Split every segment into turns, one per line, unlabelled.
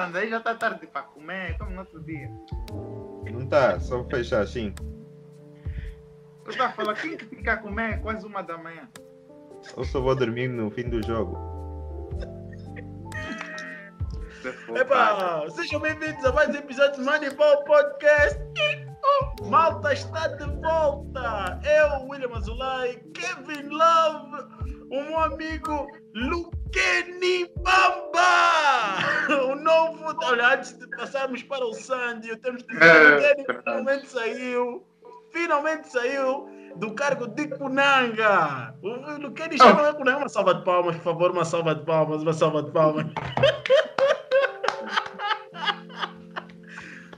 Sandra, aí já tá tarde para comer, como no outro dia.
Não tá, só fechar assim.
Eu estava falando, quem que fica a comer quase uma da manhã?
Eu só vou dormir no fim do jogo.
Epa, sejam bem-vindos a mais um episódio do Moneyball Podcast. Malta está de volta. Eu, William Azulay, Kevin Love, o meu amigo Luqueni Bamba. O novo. Olha, antes de passarmos para o Sandy, temos que dizer
É,
que o Luqueni
verdade.
finalmente saiu. Finalmente saiu do cargo de Kunanga. O Luqueni já não é Kunanga. Uma salva de palmas, por favor, uma salva de palmas, uma salva de palmas.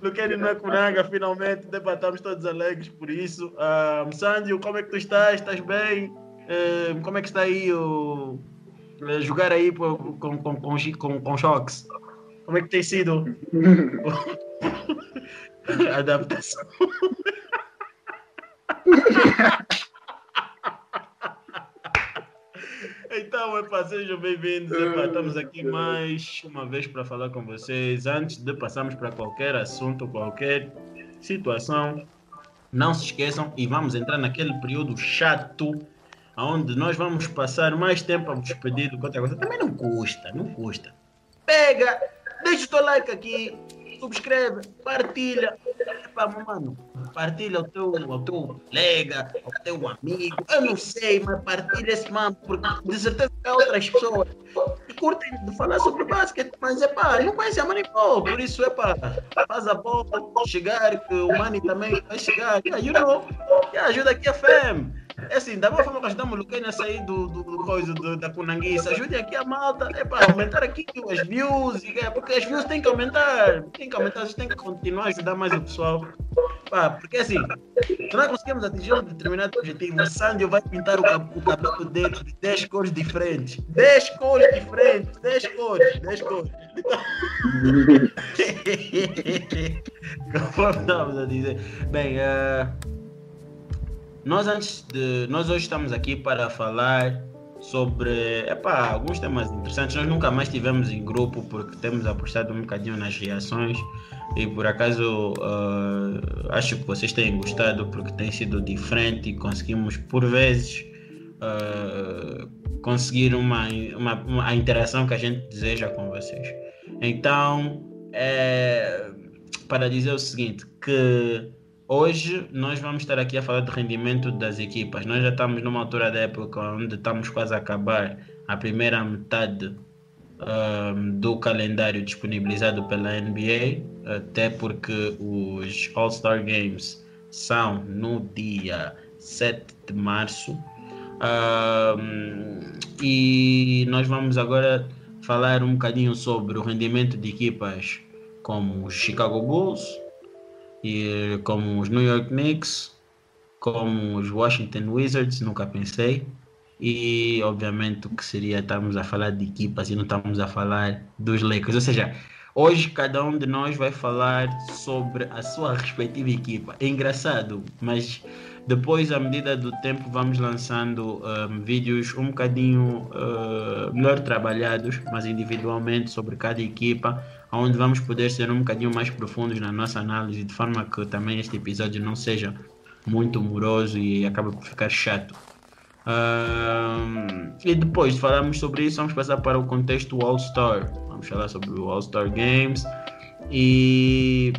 Luqueni não é Kunanga, finalmente debatamos todos alegres por isso. Ah, Sandio, como é que tu estás? Estás bem? Eh, como é que está aí o jogar aí com, com, com, com, com choques? Como é que tem sido a adaptação? Então, epá, sejam bem-vindos. Epá, estamos aqui mais uma vez para falar com vocês. Antes de passarmos para qualquer assunto, qualquer situação, não se esqueçam e vamos entrar naquele período chato onde nós vamos passar mais tempo a despedir do que outra coisa. Também não custa, não custa. Pega, deixa o teu like aqui, subscreve, partilha. Epá, mano, partilha ao teu, ao teu colega, ao teu amigo. Eu não sei, mas partilha esse mano, porque de certeza há outras pessoas que curtem de falar sobre basquete, mas é pá, não conhece a Manipol, por isso é pá, faz a bola, chegar, que o Mani também vai chegar, yeah, you know, yeah, ajuda aqui a FEM. É assim, da mesma forma que ajudamos o Luquene a sair do, do, do coisa do- da Cunanguiça, ajude aqui a malta, é para aumentar aqui as views, é, porque as views têm que aumentar, tem que aumentar, tem que continuar a ajudar mais o pessoal. Pá, porque assim, se nós conseguimos atingir um determinado objetivo, o Sandio vai pintar o, o cabelo dele de 10 cores diferentes. 10 cores diferentes, 10 cores, 10 cores. Conforme estávamos a dizer. Bem, eh, nós antes de. Nós hoje estamos aqui para falar sobre epá, alguns temas interessantes. Nós nunca mais tivemos em grupo porque temos apostado um bocadinho nas reações e por acaso eh, acho que vocês têm gostado porque tem sido diferente e conseguimos por vezes eh, conseguir uma, uma, uma- a interação que a gente deseja com vocês. Então, é, para dizer o seguinte, que hoje nós vamos estar aqui a falar de rendimento das equipas. Nós já estamos numa altura da época onde estamos quase a acabar a primeira metade ahm, do calendário disponibilizado pela NBA, até porque os All-Star Games são no dia 7 de março. Ahm, e nós vamos agora falar um bocadinho sobre o rendimento de equipas como os Chicago Bulls, e como os New York Knicks, como os Washington Wizards, nunca pensei. E obviamente o que seria estarmos a falar de equipas e não estamos a falar dos Lakers. Ou seja, hoje cada um de nós vai falar sobre a sua respectiva equipa. É engraçado, mas depois, à medida do tempo, vamos lançando um, vídeos um bocadinho uh, melhor trabalhados, mas individualmente sobre cada equipa, onde vamos poder ser um bocadinho mais profundos na nossa análise, de forma que também este episódio não seja muito moroso e acabe por ficar chato. Um, e depois de falarmos sobre isso, vamos passar para o contexto All-Star. Vamos falar sobre o All-Star Games e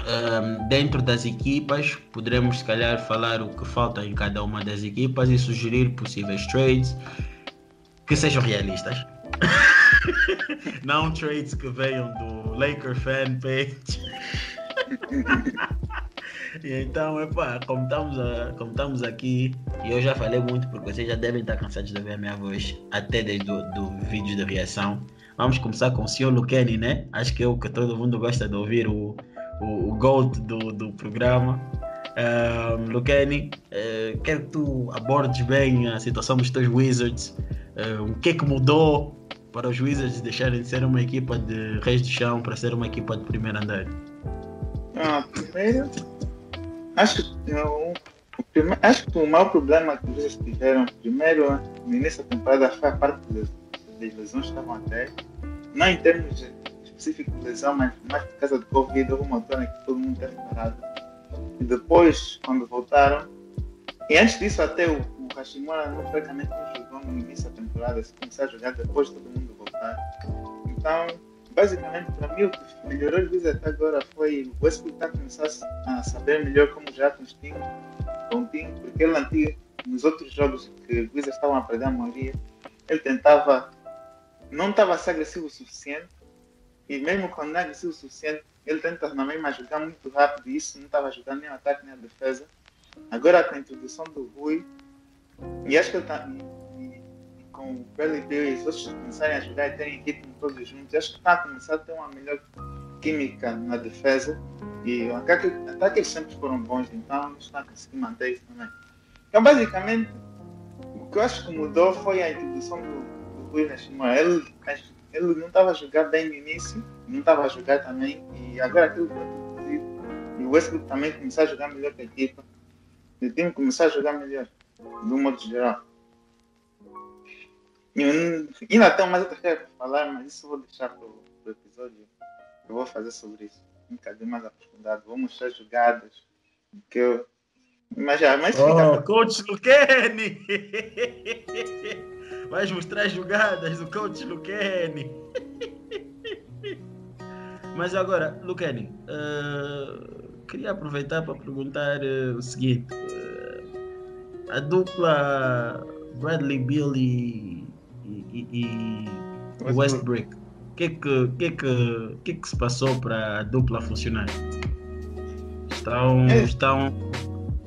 um, dentro das equipas poderemos se calhar falar o que falta em cada uma das equipas e sugerir possíveis trades que sejam realistas. Não trades que venham do Laker fan page. E então, epá, como estamos, a, como estamos aqui, e eu já falei muito porque vocês já devem estar cansados de ouvir a minha voz, até desde do, do vídeo de reação. Vamos começar com o senhor Luqueni, né? Acho que é o que todo mundo gosta de ouvir, o, o, o GOAT do, do programa. Um, Luqueni, eh, quero que tu abordes bem a situação dos teus Wizards. Eh, o que é que mudou para os Wizards deixarem de ser uma equipa de reis de chão para ser uma equipa de primeiro andar?
Ah, primeiro, acho que eu, o prime- acho que o maior problema que eles tiveram primeiro no início da temporada foi a parte de das lesões que estavam até. Não em termos específicos de lesão, mas mais por causa de Covid, houve uma altura que todo mundo teve parado. E depois, quando voltaram, e antes disso até o, o Hashimura não praticamente não jogou no início da temporada, se começar a jogar depois de todo mundo voltar. Então, basicamente, para mim, o que melhorou Wizards até agora foi o Westbrook a começar a saber melhor como jogar com com o time, porque ele antigo, nos outros jogos que os Wizards estavam a perder a maioria, ele tentava, não estava a ser agressivo o suficiente, e mesmo quando não é agressivo o suficiente, ele tenta também a jogar muito rápido, e isso não estava a jogar nem o ataque nem a defesa. Agora com a introdução do Rui, e acho que ele está com Bradley Bill e os outros começarem a jogar e terem ritmo todos juntos, acho que está a começar a ter uma melhor química na defesa e o ataque, eles sempre foram bons, então está a conseguir manter isso também. Então, basicamente, o que eu acho que mudou foi a introdução do, do Rui. Ele, ele não estava a jogar bem no início, não estava a jogar também, e agora aquilo foi introduzido. E o Westbrook também começou a jogar melhor que a equipa. E o time começou a jogar melhor, um modo geral. E ainda tenho mais outras coisas para falar, mas isso eu vou deixar para o episódio. Eu vou fazer sobre isso. Um bocadinho mais aprofundado. Vou mostrar jogadas. Que eu... Mas já, mas
fica. Oh, coach Luquene! Vais mostrar jogadas do coach Luquene. Mas agora, Luquene, uh, queria aproveitar para perguntar uh, o seguinte: uh, a dupla Bradley Billy e, e Westbrook. O que, que, que, que, que, que se passou para a dupla funcionar? Estão, é. estão.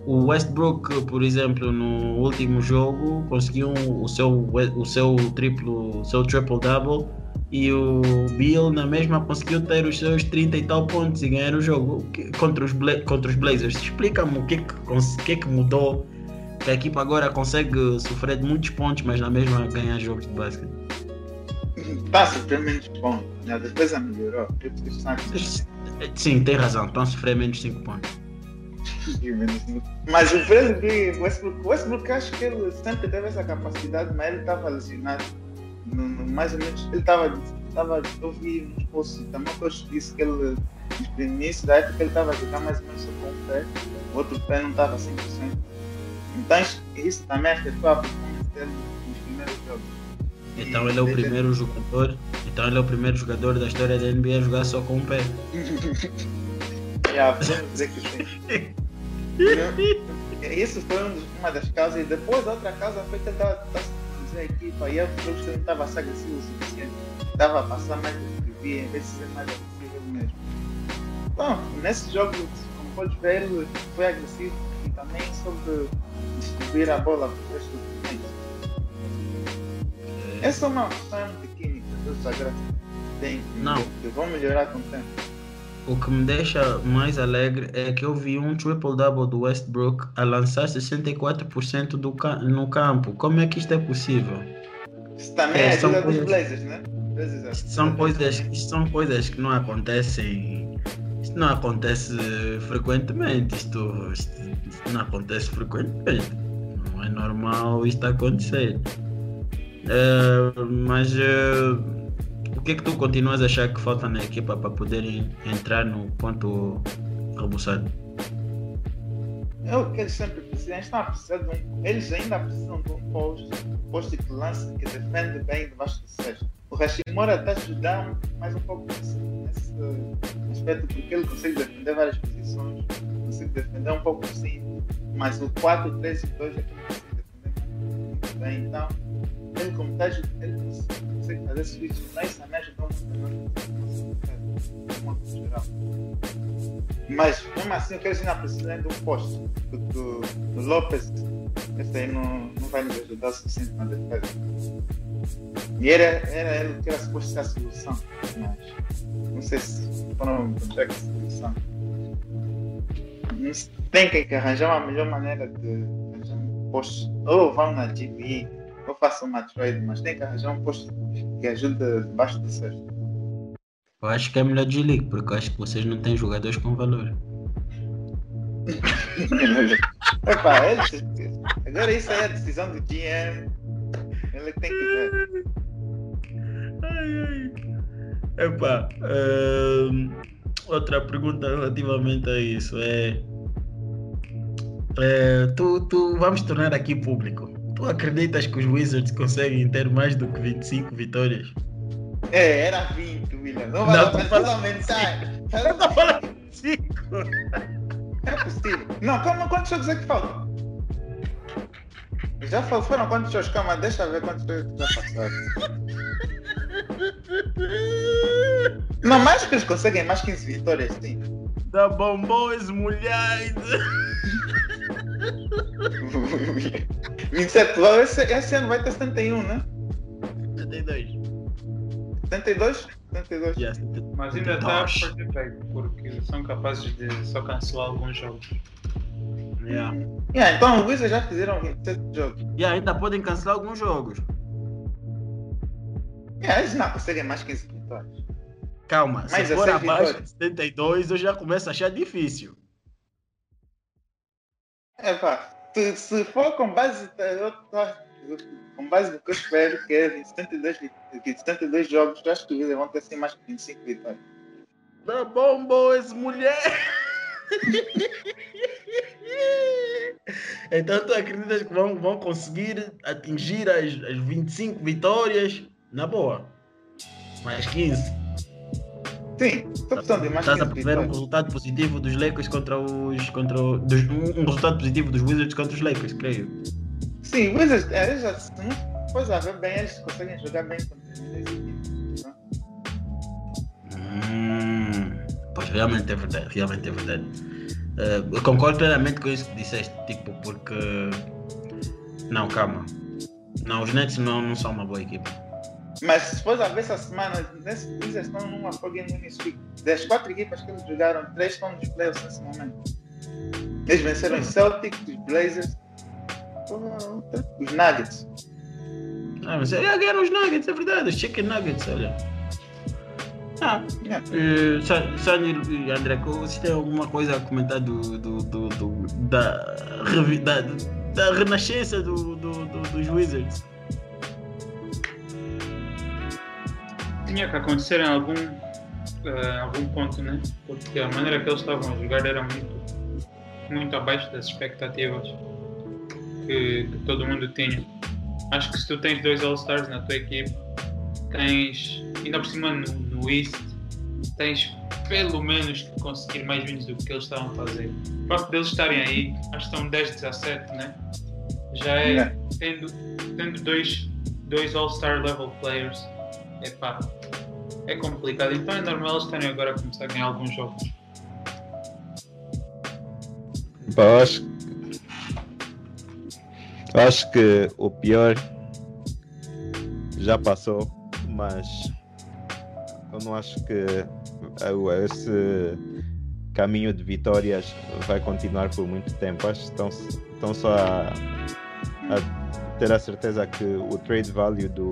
O Westbrook, por exemplo, no último jogo conseguiu o seu, o seu triplo, o seu triple double e o Bill na mesma conseguiu ter os seus 30 e tal pontos e ganhar o jogo contra os, contra os Blazers. Explica-me o que, que, que, que mudou que a equipa agora consegue sofrer de muitos pontos, mas na mesma ganhar jogos de basquete.
Está a sofrer menos pontos. A defesa melhorou.
Sim, tem razão. Estão a sofrer menos 5 pontos.
mas o Bradley Westbrook, Westbrook acho que ele sempre teve essa capacidade, mas ele estava lesionado. Mais ou menos, ele estava. Tava, eu vi nos posts também que eu disse que ele, no início da época, ele estava a jogar mais ou menos com um pé, o outro pé não estava 100%. Então isso também afetou a performance dele nos primeiros jogos.
Então ele é o primeiro jogador. Então ele é o primeiro jogador da história da NBA a jogar só com o pé.
yeah, podemos dizer que sim. Isso foi uma das causas. E depois a outra causa foi que ele estava a dizer a equipa e eu que não estava a ser agressivo o suficiente. Estava a passar mais do que via, em vez de ser mais agressivo mesmo. Bom, nesse jogo, como pode ver, ele foi agressivo e também sobre distribuir a bola para o resto do time. Essa é uma questão de química dos agora tem
Não.
que vão melhorar com o tempo.
O que me deixa mais alegre é que eu vi um triple-double do Westbrook a lançar 64% do ca no campo. Como é que isto é possível?
Isso também é, é ajuda dos Blazers, né?
Isto são, coisas, isto são coisas que não acontecem. Isto não acontece frequentemente. Isto, isto não acontece frequentemente. Não é normal isto acontecer. Uh, mas uh, o que é que tu continuas a achar que falta na equipa para poderem entrar no ponto rebuçado?
É o que eles sempre precisam. Eles, precisando de eles ainda precisam de um posto, posto que lance, que defende bem debaixo do cesto. O Hashimura está ajudando mais um pouco nesse, nesse aspecto, porque ele consegue defender várias posições, consegue defender um pouco sim mas o 4, 3 e 2 é que não consegue defender muito bem. Então, ele como está ele consegue fazer switch, mas também ajudou muito no geral. Mas, mesmo assim, eu quero ainda precisar de um posto. Porque o Lopes, esse aí não, não vai nos ajudar o suficiente na defesa. E era, era ele que era suposto ser a solução, mas não sei se foram essa solução tem que arranjar uma melhor maneira de arranjar um posto. Ou vão na GB, ou façam uma trade, mas tem que arranjar um posto que ajude debaixo do cesto.
Eu acho que é melhor de league, porque eu acho que vocês não têm jogadores com valor.
Epa, agora isso aí é a decisão do GM. Ele tem que.
Ai, ai. Epá, hum, outra pergunta relativamente a isso é, é, tu, tu vamos tornar aqui público. Tu acreditas que os Wizards conseguem ter mais do que 25 vitórias?
É, era 20, William. Não
Não,
vai
falando
aumentar.
Eu tô falando 5.
É possível. Não, calma, quantos jogos é que faltam? Já foram quantos jogos? Calma, deixa ver quantos já passaram. Não, mais que eles conseguem mais 15 vitórias, sim.
Da bombons molhados.
27, lá, esse, esse ano vai ter 71, né?
72.
72? 72.
Yes.
Mas ainda está por debate, porque são capazes de só cancelar alguns jogos.
Yeah.
Yeah, então os Wizards já fizeram 27 jogos.
E ainda podem cancelar alguns jogos.
Yeah, eles não conseguem mais 15 vitórias.
Calma,
Mais
se for
16
abaixo de 72, eu já começo a achar difícil.
É pá, se, for com base, eu tô- com base no que eu espero, que é 72, vi- que 72 jogos, eu acho que Wizards vão ter assim mais que 25 vitórias.
Da bombons mulher. então tu acreditas que vão, vão conseguir atingir as, as 25 vitórias na boa? Mais 15.
Sim, estou precisando de mais
Estás a
15
prever um
vitórias.
resultado positivo dos Lakers contra os. Contra o- dos, um um resultado positivo dos Wizards contra os Lakers, creio.
Sim, os Wizards, é, eles já, se não for a ver bem, eles conseguem jogar bem contra as equipes. né?
Hum, pois realmente é verdade, realmente é verdade. Eu concordo plenamente com isso que disseste, tipo, porque. Não, calma. Não, os Nets não, não são uma boa equipe.
Mas se for a ver essa semana, nesse Wizards estão numa foguinha winning streak. Das quatro equipas que eles jogaram, três estão nos playoffs nesse momento. Eles venceram os Celtics, os Blazers, os Nuggets.
Ah, mas é, ganharam os Nuggets, é verdade, os Chicken Nuggets, olha. Ah, e André, vocês têm alguma coisa a comentar do, do, do, do- da, da, da renascença do, do, do- dos Wizards?
Tinha que acontecer em algum, eh, algum ponto, né? Porque a maneira que eles estavam a jogar era muito, muito abaixo das expectativas que, que todo mundo tinha. Acho que se tu tens dois All-Stars na tua equipe, tens, ainda por cima no, no East, tens pelo menos que conseguir mais wins do que eles estavam a fazer. O facto deles estarem aí, acho que estão 10-17, né? Já é,
Yeah.
tendo, tendo dois, dois All-Star level players, epá, é complicado. Então é normal eles estarem agora a começar a ganhar alguns jogos.
Pá, acho, acho que o pior já passou, mas eu não acho que esse caminho de vitórias vai continuar por muito tempo. Acho que estão, estão só a, a ter a certeza que o trade value do,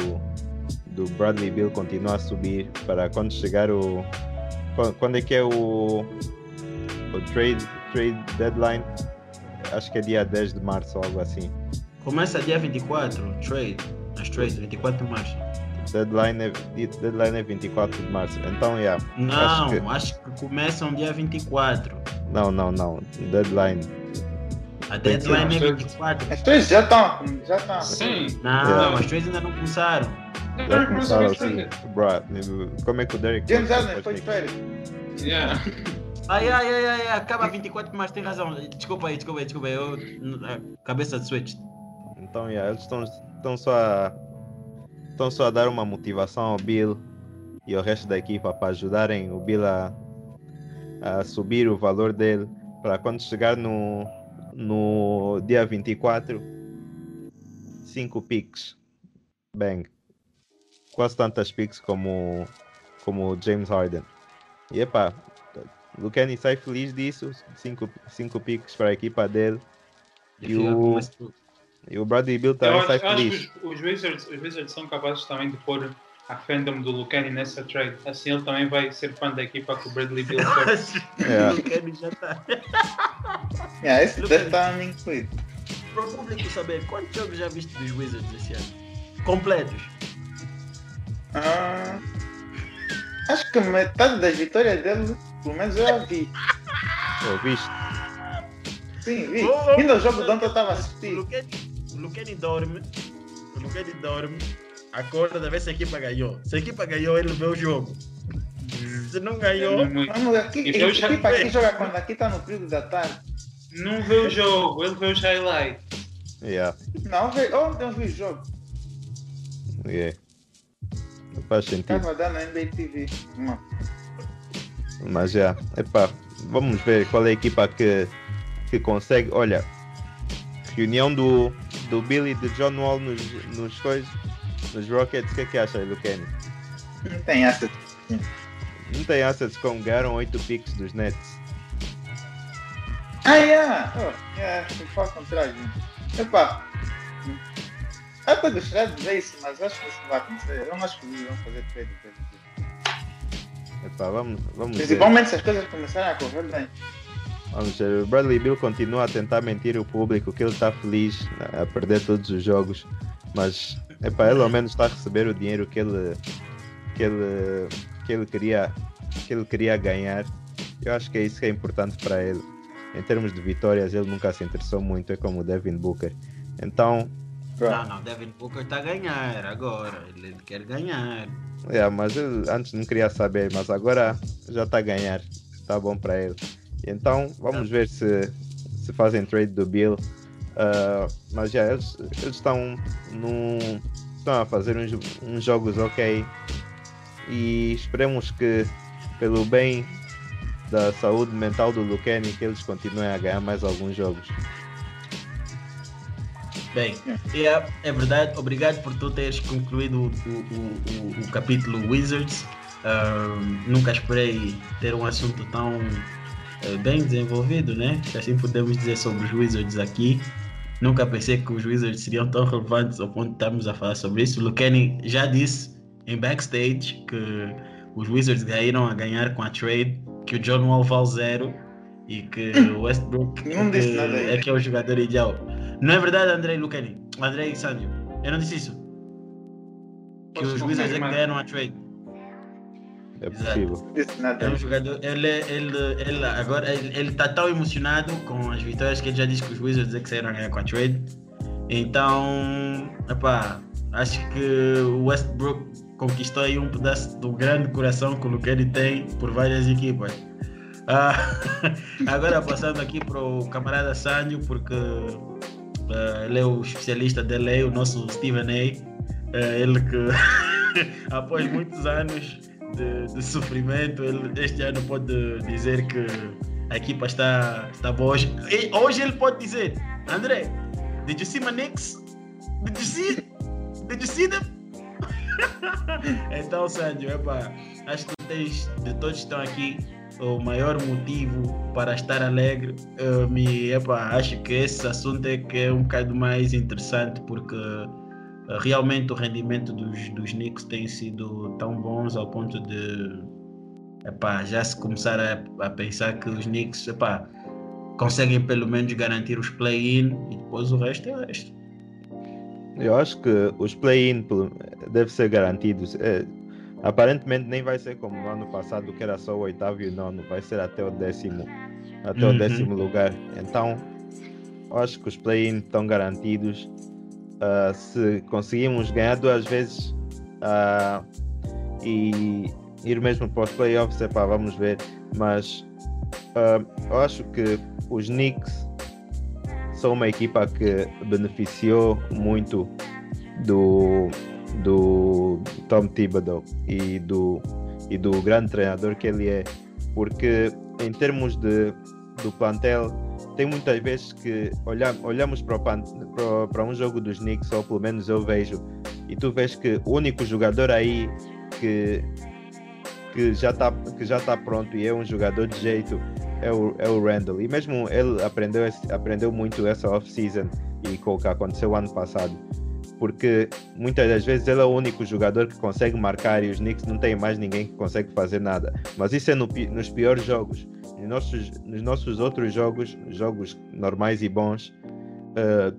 do Bradley Bill continua a subir para quando chegar o. Quando, é que é o, o trade, trade deadline? Acho que é dia 10 de março algo assim.
Começa dia 24, trade. As trades, 24 de março.
Deadline é, deadline é 24 de março. Então, yeah.
Não,
Acho
acho
que-
que, começam dia 24.
Não, não, não. Deadline.
A deadline é
Sim,
24.
As três já estão, já estão.
Sim,
Não,
Yeah.
as trades ainda não começaram.
Já começaram assim. Bruh, como é que o Derek
James Harden foi de férias.
Yeah.
Ai, ai, ai, ai, ai, acaba 24, mas tem razão. Desculpa aí, desculpa aí, desculpa aí. Eu, cabeça de switch.
Então, yeah, eles estão, estão só a, estão só a dar uma motivação ao Bill e ao resto da equipa para ajudarem o Bill a, a subir o valor dele para quando chegar no, no dia 24, 5 picks. Bang. Quase tantas picks como, como James Harden. E epá, o Kenny sai feliz disso. 5 cinco picks para a equipa dele. E
Fica
o- E o Bradley Bill
Eu
também
acho,
sai
eu acho
feliz.
que os, os Wizards, os Wizards são capazes também de pôr a fandom do Lucani nessa trade. Assim ele também vai ser fã da equipa que o Bradley Bill
Eu acho que
É.
o Kenny já tá.
Yeah, esse deve estar incluído.
Para o público saber, quantos jogos já viste dos Wizards esse ano? Completos.
Ah, acho que metade das vitórias dele, pelo menos eu a vi.
Ouviste?
Sim, vi.
Oh,
Ainda o jogo de ontem eu estava a
O
assistir.
Luqueni, o Luqueni dorme. O Luqueni dorme. Acorda, vê se a equipa ganhou. Se a equipa ganhou, ele vê o jogo. Se não ganhou,
Não.
Vamos aqui,
Então
a equipa aqui
vê.
joga quando aqui está no período da tarde.
não vê o jogo, ele vê os highlights.
Yeah.
Não, vi- ontem eu vi o jogo.
yeah. Não faz sentido.
Estava dando na NBA TV. Uma.
Mas já, epá, vamos ver qual é a equipa que, que consegue. Olha, reunião do, do Billy e do John Wall nos, nos, coisas, nos Rockets, o que é que acha aí do Kenny?
Não tem essa.
Não tem assets como ganharam 8 picks dos Nets.
Ah, yeah. Oh, yeah. Me fala ao contrário. Epá. Eu até gostaria de ver isso, mas acho que isso não vai acontecer. Eu não acho que eles vão fazer trade.
Epá, vamos, vamos ver.
Principalmente se as coisas começarem a correr bem.
Vamos ver. O Bradley Bill continua a tentar mentir o público que ele está feliz a perder todos os jogos. Mas epá, ele ao menos está a receber o dinheiro que ele, que ele, que ele, queria, que ele queria ganhar. Eu acho que é isso que é importante para ele. Em termos de vitórias, ele nunca se interessou muito, é como o Devin Booker. Então,
Não, não, Devin Booker está a ganhar agora. Ele, ele quer ganhar.
é, mas ele antes não queria saber, mas agora já está a ganhar. Está bom para ele. Então, vamos ver se, se fazem trade do Bill. Ah, mas já, eles, eles estão, num, estão a fazer uns, uns jogos ok. E esperemos que, pelo bem da saúde mental do Luqueni, que eles continuem a ganhar mais alguns jogos.
Bem, é, é verdade. Obrigado por tu teres concluído o, o, o, o capítulo Wizards. Ah, nunca esperei ter um assunto tão eh, bem desenvolvido, né? Assim podemos dizer sobre os Wizards aqui. Nunca pensei que os Wizards seriam tão relevantes ao ponto de estarmos a falar sobre isso. O Luqueni já disse em backstage que os Wizards ganharam a ganhar com a trade, que o John Wall vale zero e que o Westbrook é é que é o jogador ideal. Não é verdade, Andrei Lucani? Andrei Sandio. Eu não disse isso. Que
Posso
os Wizards é que ganharam a trade.
É possível.
Disse
É um jogador. Ele, ele, ele agora ele, ele tá tão emocionado com as vitórias que ele já disse que os Wizards é que saíram a ganhar com a trade. Então, epá, acho que o Westbrook conquistou aí um pedaço do grande coração que o Luqueni tem por várias equipas. Ah, agora passando aqui para o camarada Sandio, porque ah, ele é o especialista da lei, o nosso Steven A. Ah, ele que após muitos anos de, de sofrimento, ele este ano pode dizer que a equipa está, está boa. Hoje, e hoje ele pode dizer, André, did you see my Knicks? Did you see? Did you see them? então, Sandro, epá, acho que tens, de todos que estão aqui, o maior motivo para estar alegre. Eu me, epá, acho que esse assunto é que é um bocado mais interessante porque realmente o rendimento dos, dos Knicks tem sido tão bons ao ponto de epá, já se começar a, a pensar que os Knicks epá, conseguem pelo menos garantir os play-in e depois o resto é o resto.
Eu acho que os play-in devem ser garantidos. É, aparentemente nem vai ser como no ano passado, que era só o oitavo e o nono, vai ser até o décimo, até
Uhum.
o décimo lugar. Então, eu acho que os play-in estão garantidos. Ah, se conseguimos ganhar duas vezes ah, e ir mesmo para os playoffs, epá, vamos ver. Mas ah, eu acho que os Knicks são uma equipa que beneficiou muito do, do Tom Thibodeau e do, e do grande treinador que ele é, porque em termos de, do plantel, tem muitas vezes que olha, olhamos para, o para, para um jogo dos Knicks, ou pelo menos eu vejo, e tu vês que o único jogador aí que, que já está tá pronto e é um jogador de jeito é o, é o Randall. E mesmo ele aprendeu, aprendeu muito essa off-season e com o que aconteceu ano passado. Porque muitas das vezes ele é o único jogador que consegue marcar e os Knicks não têm mais ninguém que consegue fazer nada. Mas isso é no nos piores jogos. Nos nossos, nos nossos outros jogos, jogos normais e bons, eh,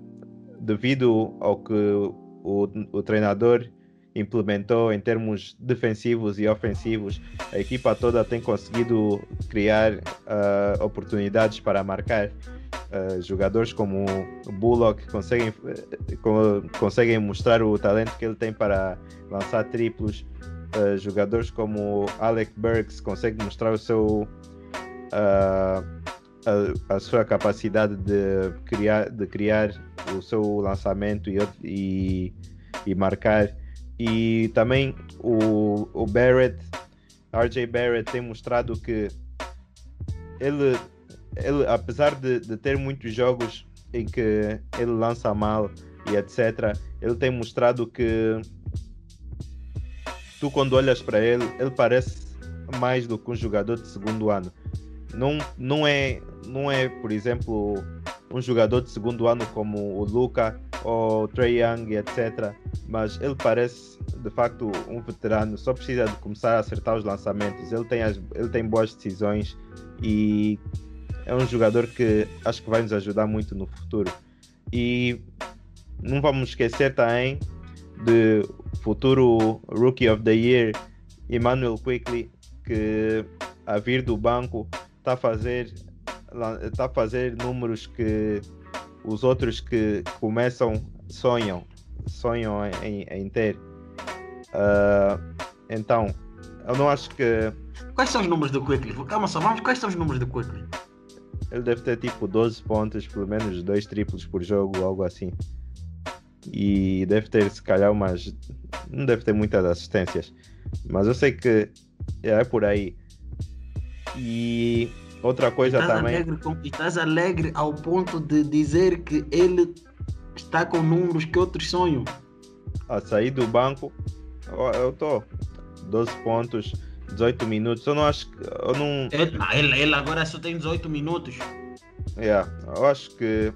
devido ao que o, o treinador implementou em termos defensivos e ofensivos. A equipa toda tem conseguido criar uh, oportunidades para marcar. Uh, jogadores como o Bullock conseguem, uh, conseguem mostrar o talento que ele tem para lançar triplos. Uh, jogadores como Alec Burks conseguem mostrar o seu, a, a, sua capacidade de criar, de criar o seu lançamento e, e, e marcar. E também o, o Barrett, RJ Barrett, tem mostrado que ele, ele apesar de, de ter muitos jogos em que ele lança mal e etc., ele tem mostrado que tu, quando olhas para ele, ele parece mais do que um jogador de segundo ano. Não, não, é, não é, por exemplo, um jogador de segundo ano como o Luca ou o Trey Young, etc. Mas ele parece de facto um veterano, só precisa de começar a acertar os lançamentos. Ele tem, as, ele tem boas decisões e é um jogador que acho que vai nos ajudar muito no futuro. E não vamos esquecer também de futuro Rookie of the Year, Emmanuel Quickly, que a vir do banco está a fazer está a fazer números que os outros que começam sonham sonham em, em ter uh, então eu não acho que
quais são os números do Quickly? calma só vamos quais são os números do Quickly?
ele deve ter tipo 12 pontos pelo menos dois triplos por jogo algo assim e deve ter se calhar umas não deve ter muitas assistências mas eu sei que é por aí e Outra coisa
estás
também.
Alegre com, estás alegre ao ponto de dizer que ele está com números que outros sonham.
A sair do banco, eu estou 12 pontos, 18 minutos. Eu não acho que. Eu não...
Ele, ele, ele agora só tem 18 minutos.
Yeah, eu acho que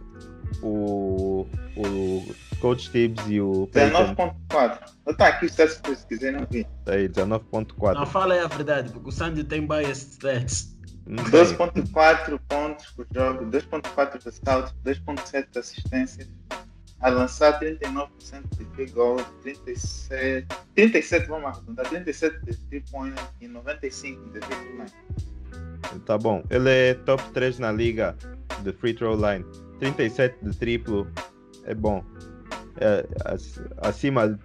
o, o Coach Tibbs e o.
19.4. Está aqui se quiser não vi.
Tá aí, 19.4.
Não, fala aí a verdade, porque o Sandy tem bias stats.
12.4 pontos por jogo, 2.4 ressaltos, 2.7 assistências, a lançar 39% de field goal, 37, 37 vamos arredondar, 37 de 3 point e 95 de free line.
Tá bom, ele é top 3 na liga de free throw line, 37 de triplo é bom, acima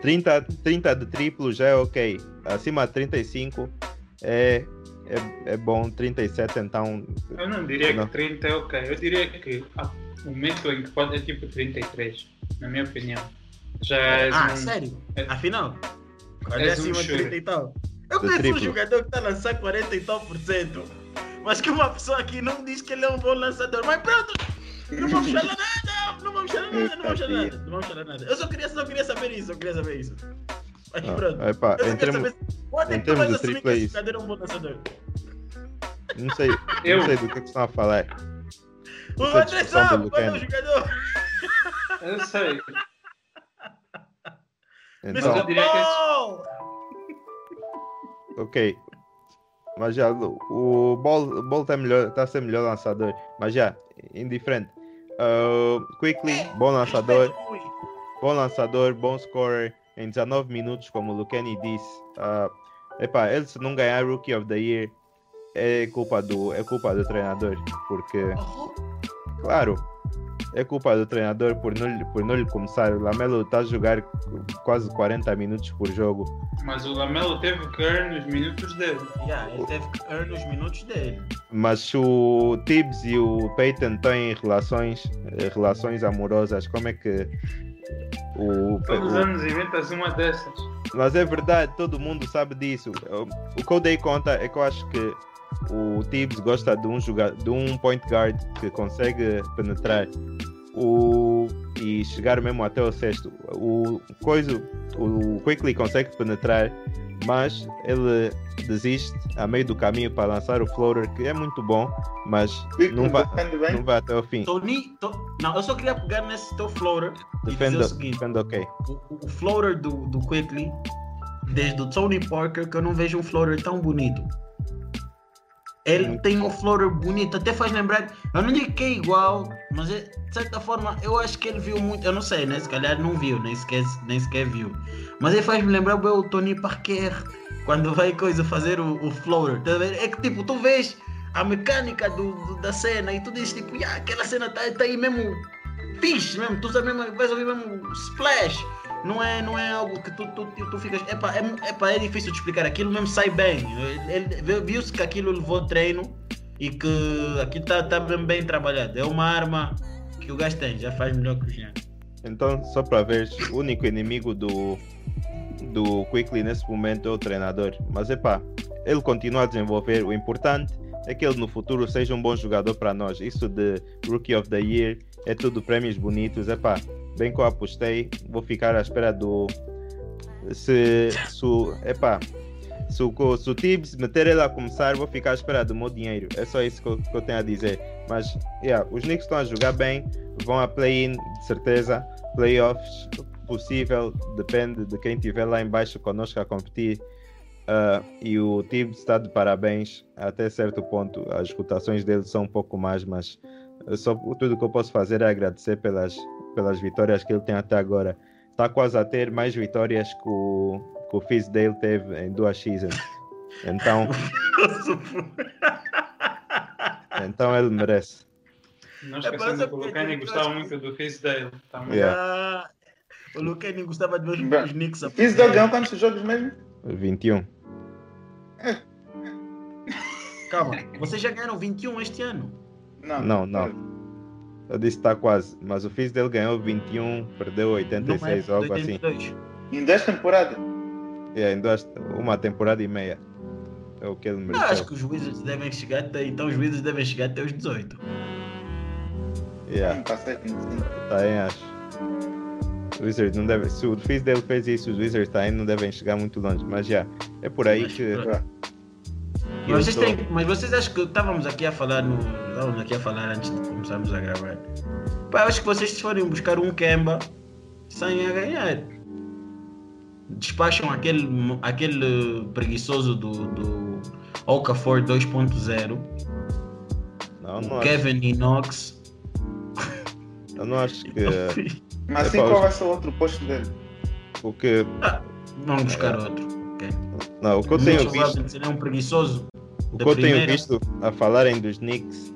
30, 30 de triplo já é ok, acima de 35 é é, é bom 37, então.
Eu não diria não. que 30 é ok, eu diria que o momento em que pode é tipo 33, na minha opinião. Já é.
Ah, um... sério? É... Afinal, é acima um de 30 e tal. Eu conheço um jogador que está a lançar 40 e tal por cento, mas que uma pessoa aqui não diz que ele é um bom lançador. Mas pronto, não vamos falar nada, não vamos falar nada, não vamos falar nada, não vamos falar nada. Eu só queria, só queria saber isso, eu queria saber isso. Mas ah, pronto.
Epa, em termos, em termos de triplo é isso.
Um bom lançador?
Não sei, eu. não sei do que, que estão a falar.
O André sabe qual é o jogador.
Eu sei.
Então,
eu diria que
é... Ok. Mas já, o Ball tá, melhor, tá a ser melhor lançador. Mas já, indiferente. Uh, quickly, bom lançador. Bom lançador, bom scorer. Em 19 minutos, como o Lucani disse. Uh, epá, ele se não ganhar Rookie of the Year, é culpa do, é culpa do treinador, porque, claro, é culpa do treinador por não, por não lhe começar. O Lamelo está a jogar quase 40 minutos por jogo.
Mas o Lamelo teve que earn os minutos dele.
Yeah, ele teve que earn os minutos dele.
Mas o Tibbs e o Peyton têm relações, relações amorosas. Como é que
o, Todos os anos inventas uma dessas.
Mas é verdade, todo mundo sabe disso. O que eu dei conta é que eu acho que o Tibbs gosta de um, jogador, de um point guard que consegue penetrar o, e chegar mesmo até o sexto. O coisa, o Quickly consegue penetrar, mas ele desiste a meio do caminho para lançar o floater, que é muito bom, mas não vai, não vai até o fim.
Tony, to, não, eu só queria pegar nesse teu floater defenda, e dizer o seguinte:
okay.
o, o floater do, do Quickly, desde o Tony Parker, que eu não vejo um floater tão bonito. Ele
Muito
tem
bom.
um floater bonito, até faz lembrar. Eu não digo que é igual, mas é- de certa forma eu acho que ele viu muito. Eu não sei, né? Se calhar não viu, nem sequer, nem sequer viu. Mas ele faz-me lembrar bem o Tony Parker quando vai coisa fazer o, o floater. tá? É que tipo, tu vês a mecânica do, do- da cena e tu dizes tipo, "Ya, aquela cena tá, tá aí mesmo fixe mesmo, tu sabes mesmo, vais ouvir mesmo splash. Não é, não é algo que tu, tu, tu, tu ficas. Epá, é, epá, é difícil de explicar. Aquilo mesmo sai bem. Ele- Viu-se que aquilo levou treino e que aquilo está tá bem, bem trabalhado. É uma arma que o gajo tem, já faz melhor que o Jean.
Então, só para ver, o único inimigo do, do Quickly nesse momento é o treinador. Mas é pá, ele continua a desenvolver. O importante é que ele no futuro seja um bom jogador para nós. Isso de Rookie of the Year é tudo prémios bonitos. É pá, bem que eu apostei, vou ficar à espera do. Se. se o- é pá. Se o, se o Tibbs meter ele a começar, vou ficar à espera do meu dinheiro. É só isso que eu, que eu tenho a dizer. Mas, yeah, os Knicks estão a jogar bem, vão a play-in, de certeza. Playoffs, possível, depende de quem estiver lá embaixo conosco a competir. Ah, e o Tibbs está de parabéns até certo ponto. As rotações dele são um pouco mais, mas só, tudo que eu posso fazer é agradecer pelas, pelas vitórias que ele tem até agora. Está quase a ter mais vitórias que o, que o Fizdale teve em duas seasons. Então, então ele merece.
Não
É,
esquecendo
é
que o Lucani gostava
acho
muito do. Tá muito-
Yeah.
Ah, o Luqueni gostava de ver os- Knicks a
Fiz dele ganhou quantos jogos mesmo?
21.
Calma, vocês já ganharam 21 este ano.
Não,
Não, não. Eu disse que está quase, mas o Fizdale ganhou 21, perdeu
Não
86
é?
algo assim.
82.
Em 10 temporadas.
É, em duas, uma temporada e meia. É o que ele
Eu
mereceu.
acho que os Wizards devem chegar até. Então os Wizards devem chegar até os 18.
Yeah.
25.
Também acho. Wizards não deve. Se o Fizdale fez isso, os Wizards também não devem chegar muito longe. Mas já, é por aí
Mas,
que.
é.
Que eu
Mas vocês,
sou-
têm, mas vocês acham que estávamos aqui a falar no. Estávamos aqui a falar antes de começarmos a gravar. Pá, eu acho que vocês se forem buscar um Kemba, saem a ganhar. Despacham aquele, aquele preguiçoso do, do Okafor 2.0,
Não, não acho,
Kevin Inox.
eu não acho que.
Mas assim
Epá,
qual vai ser o outro posto dele?
O que.
Vamos buscar outro. ok?
Não, o que eu tenho visto.
Robinson é um preguiçoso.
O que eu tenho visto a falarem dos Knicks,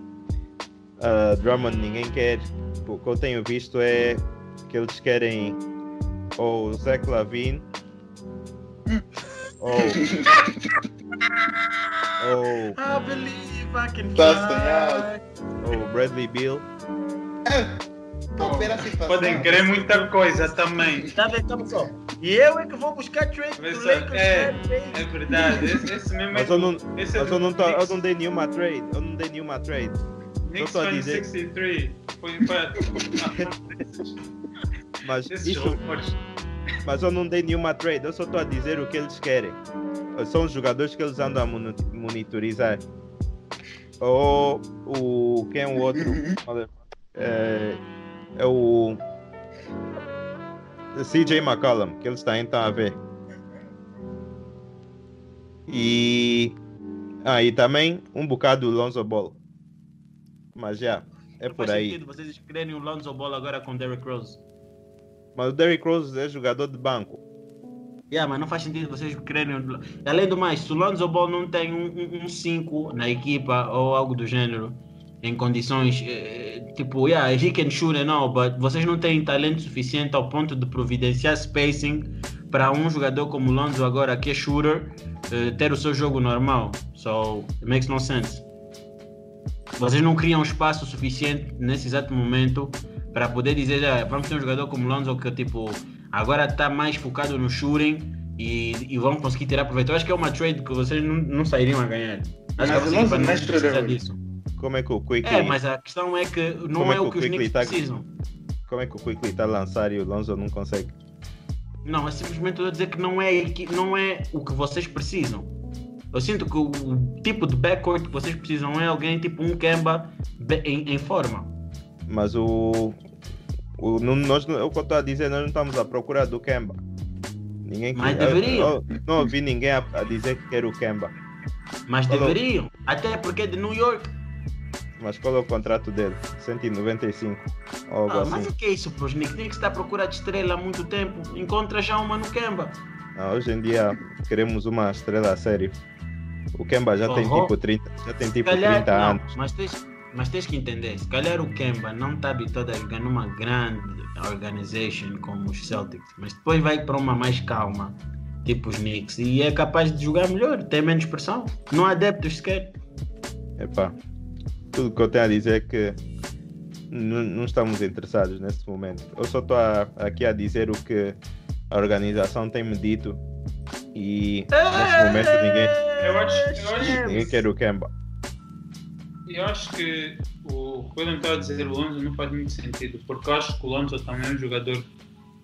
uh, Drummond ninguém quer. O que eu tenho visto é que eles querem ou o Zach Lavine ou, ou,
I believe I can
Tá
fly.
ou o Bradley Bill.
Situação.
Podem querer muita coisa também.
Tá só. E eu é que vou buscar trade
Mas,
do Lakers.
é, É verdade. Esse, esse mesmo é
Mas eu não,
esse é
mas eu não, tô, eu não dei nenhuma trade. Eu não dei nenhuma trade.
Knicks
tô a dizer-
63. Foi para.
Mas,
Esses
isso,
rumores.
mas eu não dei nenhuma trade. Eu só estou a dizer o que eles querem. São os jogadores que eles andam a moni- monitorizar. Ou o. Quem é o outro? É, é o. CJ McCollum, que eles também estão a ver. E. Ah, e também um bocado o Lonzo Ball. Mas já, é
Não
por
faz
aí.
sentido vocês querem o Lonzo Ball agora com Derrick Rose.
Mas o Derrick Rose é jogador de banco.
Yeah, mas não faz sentido vocês quererem. o- Além do mais, se o Lonzo Ball não tem um 5 na equipa ou algo do gênero, em condições eh, tipo, yeah, he can shoot and all, but vocês não têm talento suficiente ao ponto de providenciar spacing para um jogador como o Lonzo agora, que é shooter, eh, ter o seu jogo normal. So, it makes no sense. Vocês não criam espaço suficiente nesse exato momento para poder dizer, ah, vamos ter um jogador como Lonzo que tipo agora está mais focado no shooting e, e vão conseguir tirar proveito. Eu acho que é uma trade que vocês não, não sairiam a ganhar. Acho
Mas
que
não é
disso.
Como é que o Quickly,
É, mas a questão é que não
Como é
é,
que
o
o
que os Knicks
tá-
precisam.
como é que o Quickly está a lançar e o Lonzo não consegue?
Não, é simplesmente a dizer que não é, não é o que vocês precisam. Eu sinto que o, o tipo de backcourt que vocês precisam é alguém tipo um Kemba em, em forma.
Mas o. o não, nós, é o que eu estou a dizer, nós não estamos à procura do Kemba. Ninguém
Mas
quer- eu- eu não ouvi ninguém a, a dizer que quer o Kemba.
Mas
Falou.
deveriam. Até porque é de New York.
Mas qual é o contrato dele? 195, ou algo
Ah,
assim.
mas o que é isso, pros Knicks? Knicks está à procura de estrela há muito tempo. Encontra já uma no Kemba.
Ah, hoje em dia queremos uma estrela a sério. O Kemba já tem tipo 30, já tem tipo
calhar,
30
não,
anos.
mas tens, mas tens que entender. Se calhar o Kemba não está habituado a jogar numa grande organization como os Celtics. Mas depois vai para uma mais calma, tipo os Knicks. E é capaz de jogar melhor, tem menos pressão. Não há adeptos sequer.
Epá, tudo que eu tenho a dizer é que n- não estamos interessados nesse momento. Eu só estou aqui a dizer o que a organização tem me dito e nesse momento ninguém,
Eu acho, eu acho,
ninguém quer o Kemba.
eu acho que o que o William está a dizer, o Lonzo, não faz muito sentido, porque eu acho que o Lonzo também é um jogador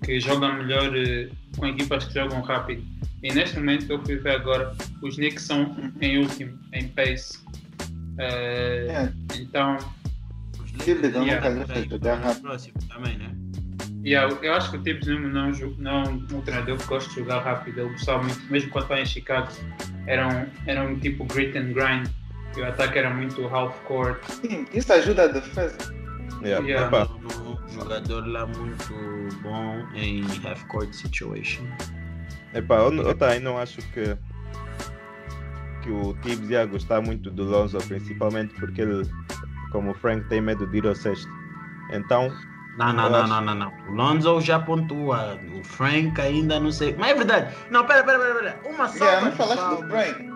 que joga melhor eh, com equipas que jogam rápido. E neste momento, eu fui ver agora, os Knicks são em último, em pace. Eh,
É,
Então,
Os
quer
por aí,
jogar rápido.
próximo também, né?
Yeah, eu acho que o Tibbs não, não, não é um treinador que gosta de jogar rápido. Ele gostava muito, mesmo quando estava em Chicago, era um, era um tipo grit and grind. E o ataque era muito half court.
sim, isso ajuda a defesa.
Yeah.
Yeah.
Um jogador lá muito bom em half-court situation.
epá, eu, eu também não acho que, que o Tibbs ia gostar muito do Lonzo, principalmente porque ele, como o Frank, tem medo de ir ao sexto. Então,
Não, não, não, não, não, não. O Lonzo já pontua. O Frank ainda não sei. Mas é verdade. Não, pera, pera, pera. pera. Uma salva
Yeah, não falaste do
palmas.
Frank.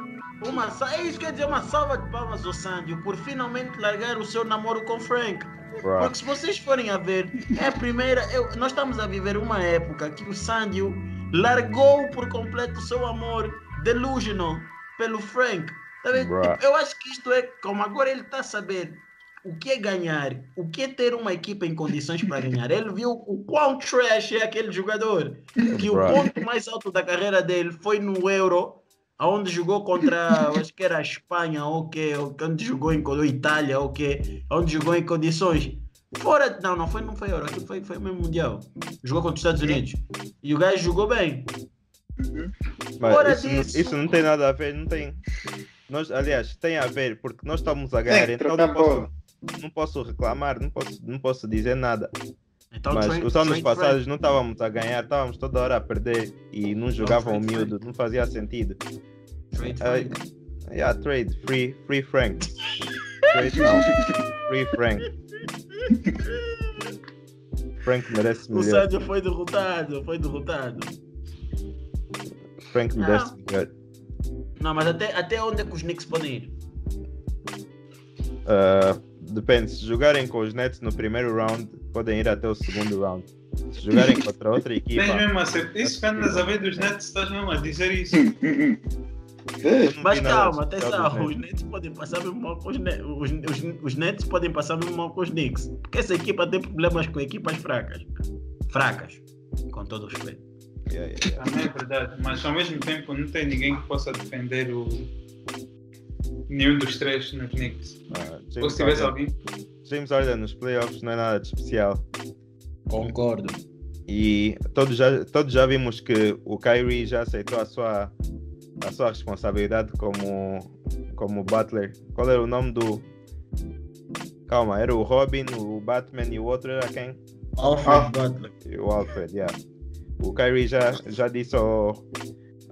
Uma, sa- é isso que eu dizer, uma salva de palmas ao Sandio por finalmente largar o seu namoro com o Frank. Porque se vocês forem a ver, é a primeira. eu- nós estamos a viver uma época que o Sandio largou por completo o seu amor delusional pelo Frank. Tá. Tipo, Eu acho que isto é como agora ele está a saber o que é ganhar, o que é ter uma equipa em condições para ganhar. Ele viu o quão trash é aquele jogador. Que o
Bruh.
ponto mais alto da carreira dele foi no Euro, onde jogou contra, acho que era a Espanha, ou que, onde jogou em Itália, ou que, onde jogou em condições. Fora, não, não foi, não foi Euro, aquilo foi, foi mesmo Mundial. Jogou contra os Estados Unidos. E o gajo jogou bem.
mas
fora
isso, não-
disso-
isso não tem nada a ver, não tem. Nós, aliás, tem a ver, porque nós estamos a ganhar,
que
então não posso,
bola.
Não posso reclamar, não posso, não posso dizer nada.
Então,
Mas os anos passados não estávamos a ganhar, estávamos toda hora a perder e não jogavam o
trade
miúdo, não fazia sentido.
Trade
Ai,
Frank.
Yeah, trade, free, free Frank. Trade não, free Frank. Frank merece
O
melhor.
Sandio foi derrotado, foi derrotado.
Frank merece melhor.
Não, mas até, até onde é que os Knicks podem ir?
Uh, depende, se jogarem com os Nets no primeiro round, podem ir até o segundo round. Se jogarem contra outra
Tens
equipa,
mesmo a ser. Isso que andas a ver dos Nets, estás mesmo a dizer isso.
eu não
Mas
vi nada
calma, atenção, os
Nets.
Nets podem passar mesmo mal com os, Ne- os, os, os Nets podem passar mesmo mal com os Knicks. Porque essa equipa tem problemas com equipas fracas. Fracas, com todo o respeito.
Yeah, yeah, yeah.
Também é verdade. Mas ao mesmo tempo não tem ninguém que possa defender o. Nenhum dos três nos Knicks.
Ah,
Ou se
James,
tivesse alguém.
James Harden nos playoffs não é nada de especial.
Concordo.
E todos já, todos já vimos que o Kyrie já aceitou a sua, a sua responsabilidade como, como Butler. Qual era o nome do. Calma, era o Robin, o Batman e o outro era quem?
Alfred Butler.
E O Alfred, yeah. O Kyrie já, já disse ao,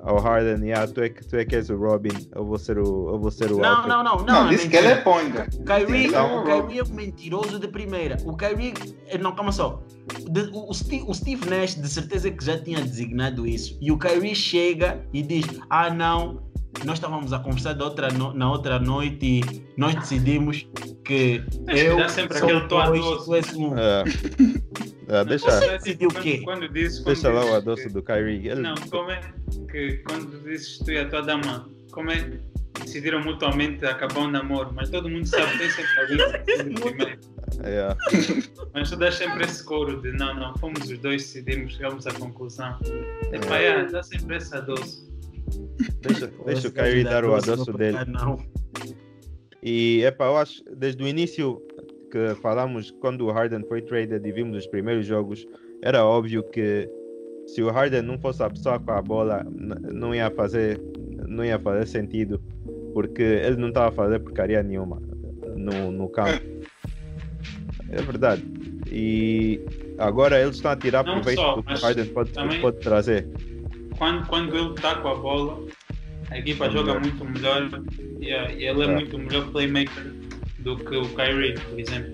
ao Harden, yeah, tu, é que, tu é que és o Robin, eu vou ser o, eu vou ser o
Não, não, não, não.
Não,
é
disse que ele é ponga.
Kyrie,
Então,
o Kyrie é um mentiroso de primeira. O Kyrie. eh, Não, calma só. De- o, o Steve, o Steve Nash de certeza que já tinha designado isso. E o Kyrie chega e diz: Ah, não, nós estávamos a conversar outra no- na outra noite e nós decidimos que eu
dar sempre
sou
aquele
dois, tu és um.
Ah, ah, deixa,
Você
É,
decidiu
tipo,
o quê?
Quando, quando disse, quando
deixa lá o
dizes
adoço
que-
do Kyrie. Ele,
Não, como é que quando dizes tu e a tua dama, como é que decidiram mutuamente acabar o namoro, mas todo mundo sabe, tem sempre alguém que primeiro.
yeah.
Mas tu dás sempre esse coro de não, não, fomos os dois, decidimos, chegamos à conclusão.
É.
yeah, dá sempre esse adoço.
Deixa, deixa o
Esse
Kyrie
gajo
dar o
dá
adoço dele.
Não.
E epá, eu acho desde o início que falamos quando o Harden foi traded e vimos os primeiros jogos, era óbvio que se o Harden não fosse a pessoa com a bola, não ia fazer, não ia fazer sentido porque ele não estava a fazer porcaria nenhuma no, no campo. É verdade. E agora eles estão a tirar
Não
proveito
só,
do que o Harden pode,
também-
pode trazer.
Quando, quando ele está com a bola, a equipa
É
joga
melhor.
muito melhor e ele é,
É.
muito melhor playmaker do que o Kyrie, por exemplo.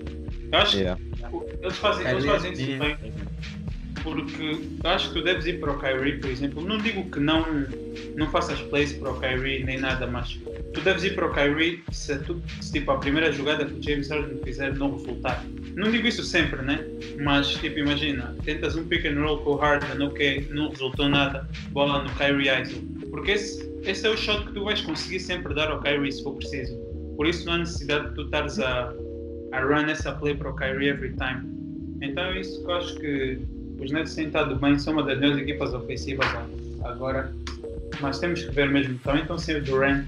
Eu acho
Yeah.
que eles fazem, eles fazem isso bem. Porque eu acho que tu deves ir para o Kyrie, por exemplo. Não digo que não, não faças plays para o Kyrie nem nada, mas tu deves ir para o Kyrie se, tu, se tipo, a primeira jogada que o James Harden fizer não resultar. Não digo isso sempre, né? Mas tipo, imagina, tentas um pick and roll com o Harden, ok, não resultou nada, bola no Kyrie ISO. Porque esse, esse é o shot que tu vais conseguir sempre dar ao Kyrie se for preciso. Por isso não há necessidade de tu estares a, a run essa play para o Kyrie every time. Então é isso que eu acho que os Nets têm estado bem, são uma das melhores equipas ofensivas agora, mas temos que ver mesmo. Também estão sem o Durant,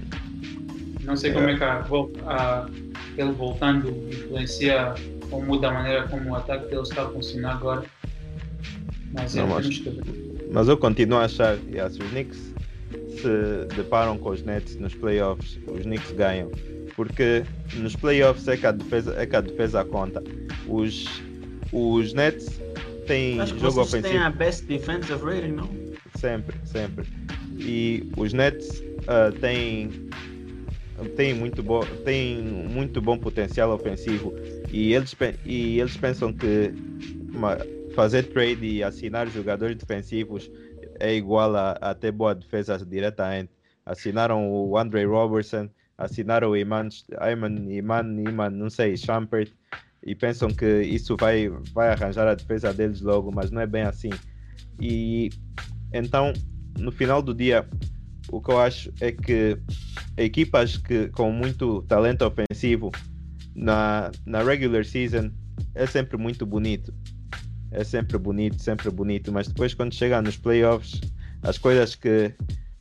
não sei como é que a, a- ele voltando influencia ou muda a maneira como o ataque dele está a funcionar agora. Mas é,
mas-
que.
Mas eu continuo a achar que yeah, se os Knicks se deparam com os Nets nos playoffs, os Knicks ganham. Porque nos playoffs é que a defesa, é que a defesa conta. Os, os Nets têm
Acho que
jogo
vocês
ofensivo
têm a best defensive rating, não?
sempre, sempre. E os Nets ah, têm, têm, muito bo, têm muito bom potencial ofensivo e eles, e eles pensam que uma- fazer trade e assinar jogadores defensivos é igual a, a ter boa defesa diretamente. Assinaram o Andre Robertson, assinaram o Iman, Iman, Iman, não sei, Shumpert, e pensam que isso vai, vai arranjar a defesa deles logo, mas não é bem assim. E então, no final do dia, o que eu acho é que equipas que, com muito talento ofensivo na, na regular season é sempre muito bonito. É sempre bonito, sempre bonito, mas depois quando chega nos playoffs, as coisas que,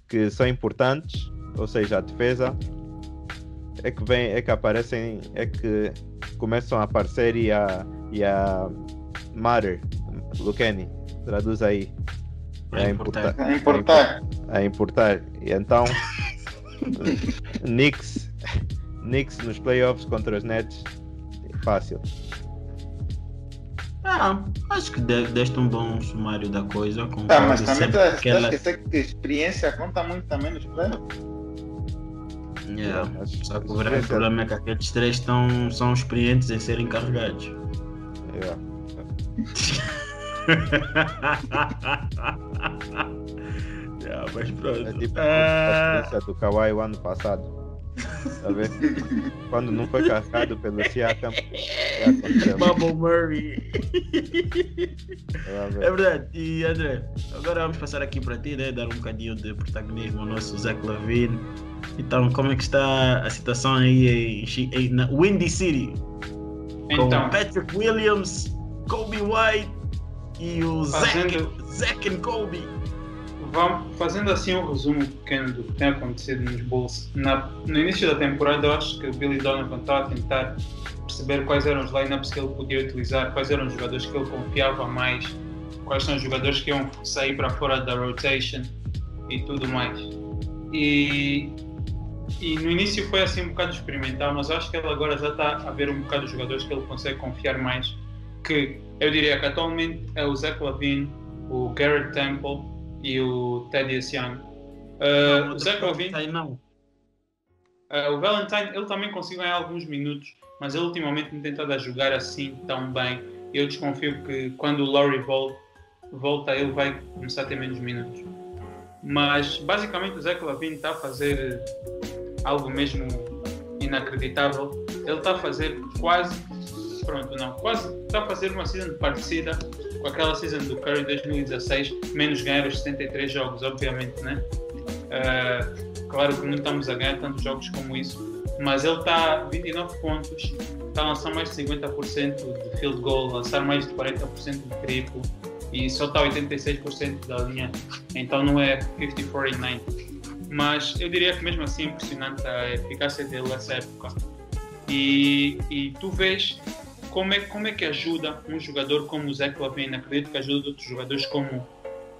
que são importantes, ou seja, a defesa, é que vem, é que aparecem, é que começam a aparecer e a, e a matter. Lucani, traduz aí.
Para importar.
A importar.
a importar. E então, Knicks, Knicks nos playoffs contra os Nets, fácil.
Ah, acho que de- deste um bom sumário da coisa. Com
Tá, mas também a
aquela-
que experiência conta muito também nos playoffs.
Yeah. Só que o grande
é-
problema é que aqueles três estão, são experientes em serem carregados.
yeah.
yeah, mas pronto.
É tipo
Ah,
a experiência do Kawhi o ano passado. Tá vendo? Quando não foi carregado pelo Siakam, aconteceu.
Bubble Murray.
Tá?
É verdade. E André, agora vamos passar aqui para ti, né? Dar um bocadinho de protagonismo ao nosso Zach Lavine. Então, como é que está a situação aí em, em- na Windy City? Com
Então,
Patrick Williams, Kobe White e o Zach,
Fazendo-
Zach and Kobe.
Vamos, fazendo assim um resumo pequeno do que tem acontecido nos Bulls. Na- no início da temporada, eu acho que o Billy Donovan estava a tentar perceber quais eram os lineups que ele podia utilizar, quais eram os jogadores que ele confiava mais, quais são os jogadores que iam sair para fora da rotation e tudo mais. E, e no início foi assim um bocado experimental, mas acho que ele agora já está a ver um bocado os jogadores que ele consegue confiar mais. Que eu diria que atualmente é o Zach Lavine, o Garrett Temple e o Thaddeus Young. Uh, o Zach Lavine,
Aí não.
uh, o Valentine, ele também conseguiu ganhar alguns minutos, mas ele ultimamente não tem estado a jogar assim tão bem. Eu desconfio que quando o Laurie vol- volta, ele vai começar a ter menos minutos. Mas basicamente o Zach Lavine está a fazer algo mesmo inacreditável. Ele está a fazer quase, pronto, não, quase está a fazer uma season parecida com aquela season do Curry 2016, menos ganhar os 73 jogos, obviamente, né? Uh, claro que não estamos a ganhar tantos jogos como isso, mas ele está a 29 pontos, está a lançar mais de 50% de field goal, lançar mais de 40% de triplo e só está a 86% da linha, então não é 50, 40, 90. Mas eu diria que mesmo assim é impressionante a eficácia dele nessa época. E, e tu vês como é, como é que ajuda um jogador como o Zach Lavine, acredito que ajuda outros jogadores como,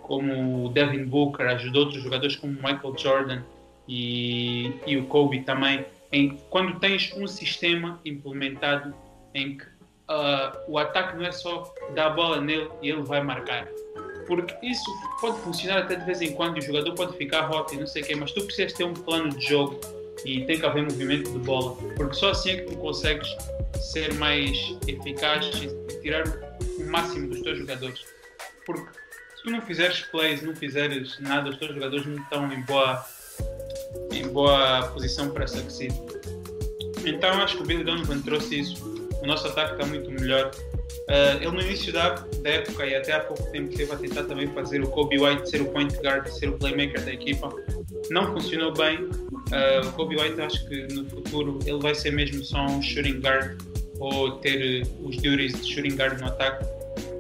como o Devin Booker, ajuda outros jogadores como Michael Jordan, e, e o Kobe também. Em, quando tens um sistema implementado em que uh, o ataque não é só dar a bola nele e ele vai marcar. Porque isso pode funcionar até de vez em quando, o jogador pode ficar hot e não sei o quê, mas tu precisas ter um plano de jogo e tem que haver movimento de bola, porque só assim é que tu consegues ser mais eficaz e tirar o máximo dos teus jogadores. Porque se tu não fizeres plays, não fizeres nada, os teus jogadores não estão em boa, em boa posição para succeed. Então acho que o Billy Donovan trouxe isso. O nosso ataque está muito melhor. Uh, ele no início da, da, época e até há pouco tempo esteve a tentar também fazer o Kobe White ser o point guard, ser o playmaker da equipa. Não funcionou bem. Uh, o Kobe White acho que no futuro ele vai ser mesmo só um shooting guard ou ter os duties de shooting guard no ataque.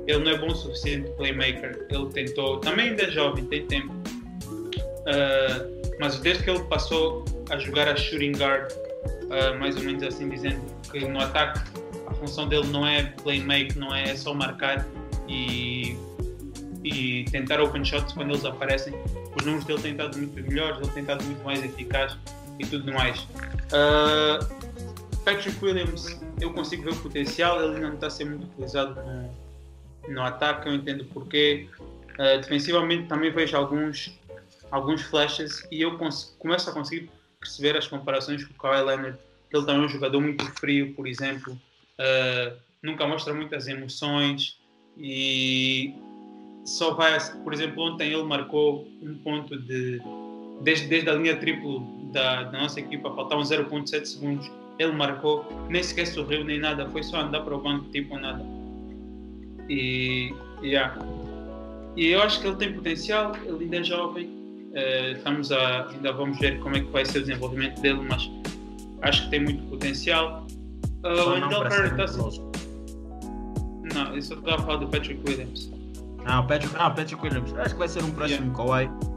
Ele não é bom o suficiente playmaker. Ele tentou, também ainda é jovem, tem tempo. Uh, mas desde que ele passou a jogar a shooting guard, mais ou menos assim dizendo que no ataque função dele não é playmaker, não é, é só marcar e, e tentar open shots quando eles aparecem. Os números dele têm estado muito melhores, ele tem estado muito mais eficaz e tudo mais. Uh, Patrick Williams, eu consigo ver o potencial, ele ainda não está a ser muito utilizado no, no ataque, eu entendo porquê. Uh, defensivamente também vejo alguns, alguns flashes e eu começo a conseguir perceber as comparações com o Kawhi Leonard. Ele também é um jogador muito frio, por exemplo, uh, nunca mostra muitas emoções e só vai, por exemplo, ontem ele marcou um ponto de desde, desde a linha triplo da, da nossa equipa, faltavam 0.7 segundos ele marcou, nem sequer sorriu nem nada, foi só andar para o banco, tipo nada. E, yeah. e eu acho que ele tem potencial, ele ainda é jovem, uh, estamos a, ainda vamos ver como é que vai ser o desenvolvimento dele, mas acho que tem muito potencial. O Wendell Carter está assim. Não, eu só estava a falar do Patrick Williams.
Ah, o Patrick, ah, Patrick Williams. Acho que vai ser um próximo yeah. Kawhi.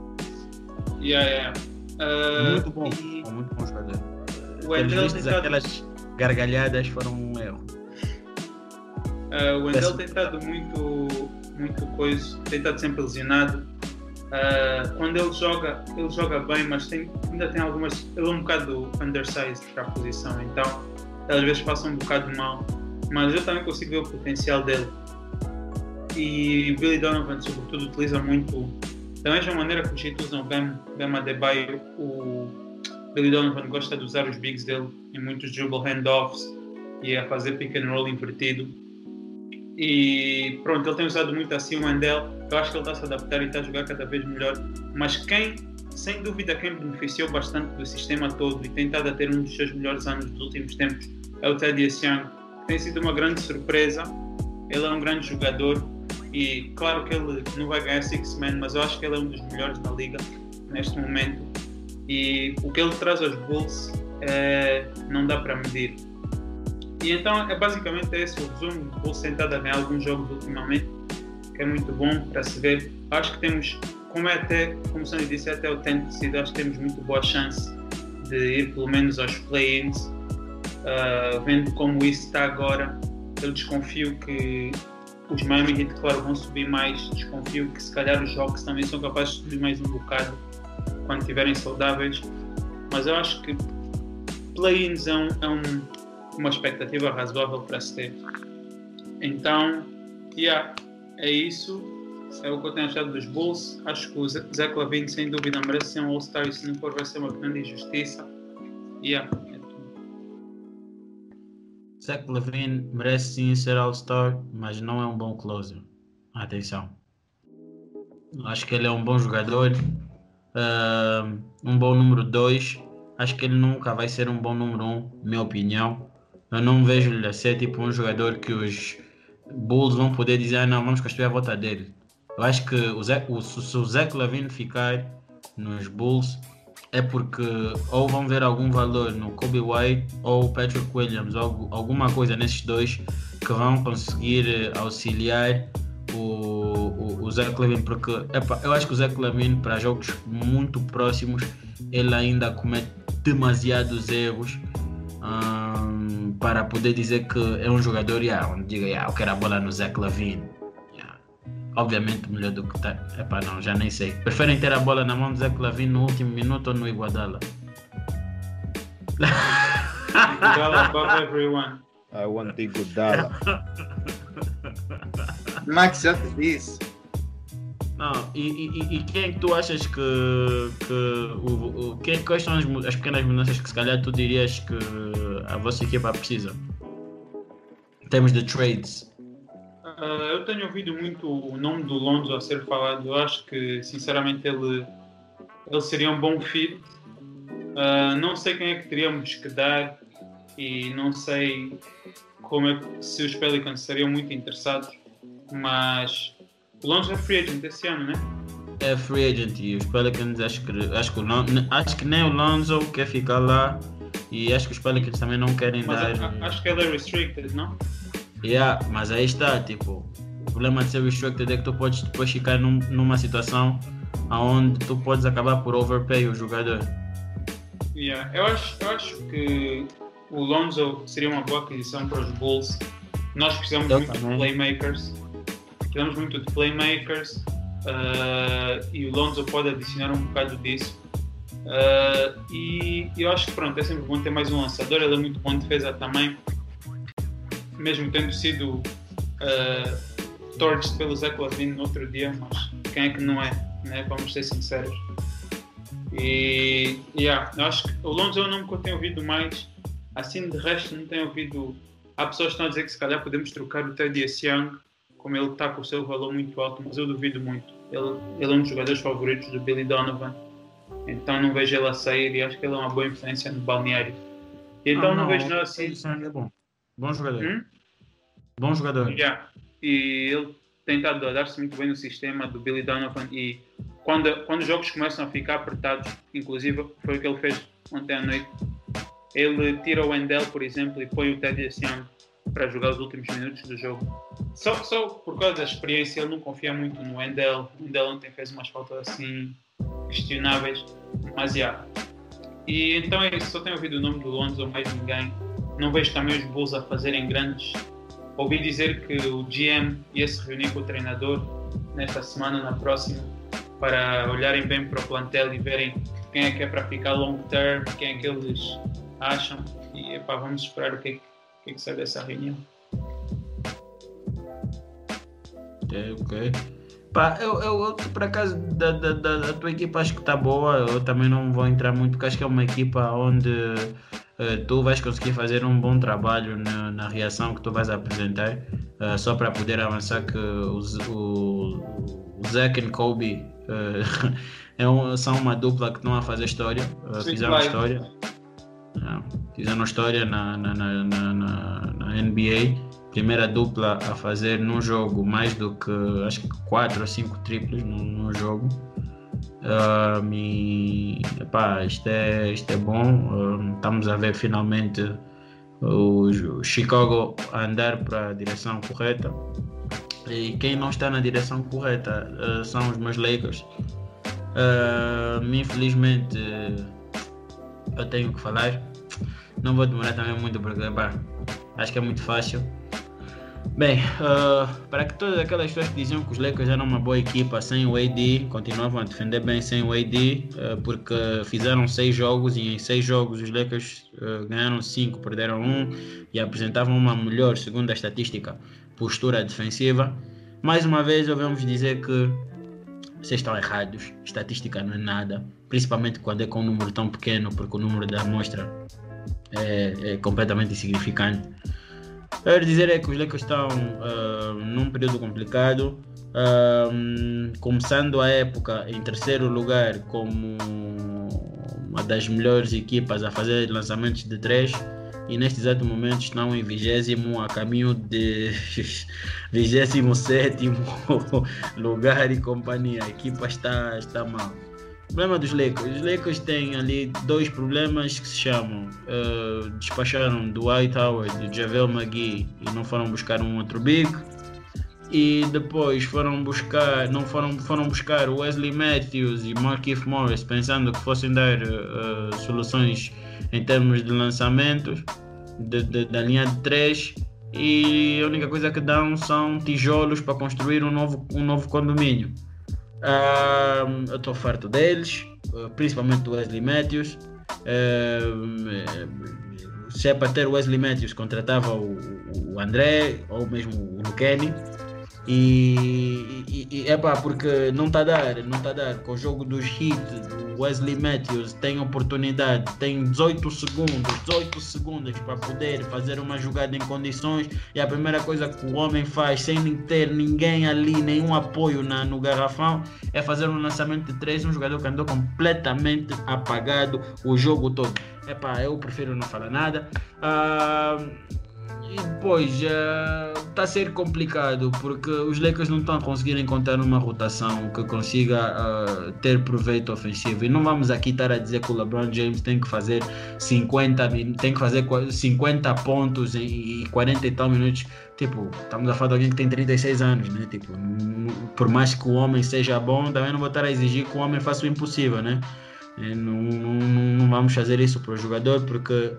Yeah, yeah.
Uh, muito bom, e... muito bom jogador. O Wendell tentado... aquelas gargalhadas foram um erro.
Uh, o Wendell tem estado muito, muito coisa, tem estado sempre lesionado. Uh, quando ele joga, ele joga bem, mas tem, ainda tem algumas. Ele é um bocado undersized para a posição, então às vezes passa um bocado mal. Mas eu também consigo ver o potencial dele. E Billy Donovan, sobretudo, utiliza muito. Da mesma maneira que os Heat usam o Bam, Bam Adebayo, o Billy Donovan gosta de usar os bigs dele em muitos dribble handoffs e a fazer pick and roll invertido. E pronto, ele tem usado muito assim o Mandel. Eu acho que ele está a se adaptar e está a jogar cada vez melhor. Mas quem, sem dúvida, quem beneficiou bastante do sistema todo e tem estado a ter um dos seus melhores anos dos últimos tempos é o Teddy Young. Tem sido uma grande surpresa. Ele é um grande jogador e claro que ele não vai ganhar Six Man, mas eu acho que ele é um dos melhores da liga neste momento e o que ele traz aos Bulls é, não dá para medir. E então é basicamente esse o resumo. Bulls tentado a ganhar alguns jogos ultimamente, que é muito bom para se ver. Acho que temos, como é até, como o Sandy disse, até o tempo de acho que temos muito boa chance de ir pelo menos aos play-ins. Uh, vendo como isso está agora, eu desconfio que os Miami Heat, claro, vão subir mais. Desconfio que se calhar os jogos também são capazes de subir mais um bocado quando estiverem saudáveis. Mas eu acho que play-ins é, um, é um, uma expectativa razoável para se ter. Então, yeah, é isso. É o que eu tenho achado dos Bulls. Acho que o Zé Clavin, sem dúvida, merece ser um All-Star e se não for, vai ser uma grande injustiça. Yeah,
Zach Levine merece sim ser All-Star, mas não é um bom closer. Atenção. Acho que ele é um bom jogador, um bom número 2. Acho que ele nunca vai ser um bom número 1, um, minha opinião. Eu não vejo ele a ser tipo um jogador que os Bulls vão poder dizer, ah, não, vamos construir a volta dele. Eu acho que o Zé, o, se o Zé Lavine ficar nos Bulls é porque ou vão ver algum valor no Kobe White ou Patrick Williams, ou alguma coisa nesses dois que vão conseguir eh, auxiliar o, o, o Zach Levine, porque epa, eu acho que o Zach Levine, para jogos muito próximos, ele ainda comete demasiados erros um, para poder dizer que é um jogador yeah, onde diga yeah, eu quero a bola no Zach Levine. Obviamente melhor do que tá. Epá, não, já nem sei. Preferem ter a bola na mão de Zé Clavin no último minuto ou no Iguadala?
Iguodala above everyone.
I want Iguodala.
Max já te disse.
Não, e, e, e quem é que tu achas que. que o, o, que, quais são as, as pequenas mudanças que se calhar tu dirias que a vossa equipa precisa? Em termos de trades.
Ah, eu tenho ouvido muito o nome do Lonzo a ser falado. Eu acho que, sinceramente, ele, ele seria um bom fit. Ah, não sei quem é que teríamos que dar e não sei como é que, se os Pelicans seriam muito interessados, mas o Lonzo é free agent esse ano, né?
É free agent e os Pelicans acho que, acho que, Lon- acho que nem o Lonzo quer ficar lá e acho que os Pelicans também não querem
Mas
dar.
acho que ele é restricted, não?
Yeah, mas aí está, tipo, o problema de ser restricted é que tu podes depois ficar num- numa situação onde tu podes acabar por overpay o jogador.
Yeah. Eu, acho, eu acho que o Lonzo seria uma boa aquisição para os Bulls. Nós precisamos
Eu
muito
também.
de playmakers. Precisamos muito de playmakers ah, e o Lonzo pode adicionar um bocado disso. Ah, e eu acho que pronto, é sempre bom ter mais um lançador. Ele é muito bom em defesa também, mesmo tendo sido ah, torched pelo Zach Lavine no outro dia, mas quem é que não é? Né? Vamos ser sinceros. E yeah, eu acho que o Lonzo é um nome que eu tenho ouvido mais. Assim, de resto, não tenho ouvido. Há pessoas que estão a dizer que se calhar podemos trocar o Teddy Young, como ele está com o seu valor muito alto, mas eu duvido muito. Ele, ele é um dos jogadores favoritos do Billy Donovan, então não vejo ele a sair e acho que ele é uma boa influência no balneário. Então
Ah,
não, vejo nada assim.
É bom. Bom jogador.
Hum?
Bom jogador.
Yeah. E ele tem estado a dar-se muito bem no sistema do Billy Donovan e quando, quando os jogos começam a ficar apertados, inclusive foi o que ele fez ontem à noite, ele tira o Wendell, por exemplo, e põe o Teddy Young para jogar os últimos minutos do jogo. Só, só por causa da experiência, ele não confia muito no Wendell. O Wendell ontem fez umas faltas assim questionáveis, mas já. Yeah. E então é isso, só tenho ouvido o nome do Lonzo, mais ninguém. Não vejo também os Bulls a fazerem grandes ouvi dizer que o GM ia se reunir com o treinador nesta semana, na próxima, para olharem bem para o plantel e verem quem é que é para ficar long term, quem é que eles acham. E epá, vamos esperar o que, é que- que, é que sai dessa reunião.
Ok, ok. Pá, eu, eu, eu, por acaso da, da, da tua equipa acho que está boa. Eu também não vou entrar muito porque acho que é uma equipa onde eh, tu vais conseguir fazer um bom trabalho na, na reação que tu vais apresentar. eh, só para poder avançar que o, o, o Zach e Kobe eh, é um- são uma dupla que estão a fazer história.
Sim,
fizeram
vai.
história. Não, fizeram história na, na, na, na, na- na NBA. Primeira dupla a fazer num jogo mais do que acho que 4 ou 5 triplos num, num jogo. Um, e, epá, isto, é, isto é bom. Um, estamos a ver finalmente o, o Chicago a andar para a direção correta. E quem não está na direção correta uh, são os meus Lakers. Uh, infelizmente eu tenho que falar. Não vou demorar também muito porque pá, acho que é muito fácil. Bem, uh, para que todas aquelas pessoas que diziam que os Lakers eram uma boa equipa sem o AD, continuavam a defender bem sem o AD, uh, porque fizeram seis jogos e em seis jogos os Lakers uh, ganharam cinco, perderam um e apresentavam uma melhor, segundo a estatística, postura defensiva. Mais uma vez, ouvimos dizer que vocês estão errados, estatística não é nada, principalmente quando é com um número tão pequeno, porque o número da amostra é, é completamente insignificante. Quero dizer é que os Lakers estão ah, num período complicado, ah, começando a época em terceiro lugar como uma das melhores equipas a fazer lançamentos de três e neste exato momento estão em vigésimo a caminho de vigésimo sétimo lugar e companhia. A equipa está, está mal. Problema dos Lakers. Os Lakers têm ali dois problemas que se chamam. Uh, despacharam Dwight Howard e Javel McGee e não foram buscar um outro big. E depois foram buscar, não foram, foram buscar Wesley Matthews e Markieff Morris pensando que fossem dar uh, soluções em termos de lançamentos de, de, da linha de 3 e a única coisa que dão são tijolos para construir um novo, um novo condomínio. Uh, eu estou farto deles, principalmente do Wesley Matthews. Uh, se é para ter Wesley Matthews, contratava o, o André ou mesmo o Kenny. E, e, é pá, porque não está a dar, não está a dar. Com o jogo dos o Wesley Matthews tem oportunidade, tem 18 segundos, 18 segundos para poder fazer uma jogada em condições. E a primeira coisa que o homem faz, sem ter ninguém ali, nenhum apoio na, no garrafão, é fazer um lançamento de 3. Um jogador que andou completamente apagado o jogo todo. É pá, eu prefiro não falar nada. Uh, e depois está a ser complicado porque os Lakers não estão a conseguir encontrar uma rotação que consiga uh, ter proveito ofensivo. E não vamos aqui estar a dizer que o LeBron James tem que fazer 50, tem que fazer 50 pontos e 40 e tal minutos. Tipo, estamos a falar de alguém que tem 36 anos, né? Tipo, por mais que o homem seja bom, também não vou estar a exigir que o homem faça o impossível, né? Não, não, não vamos fazer isso para o jogador porque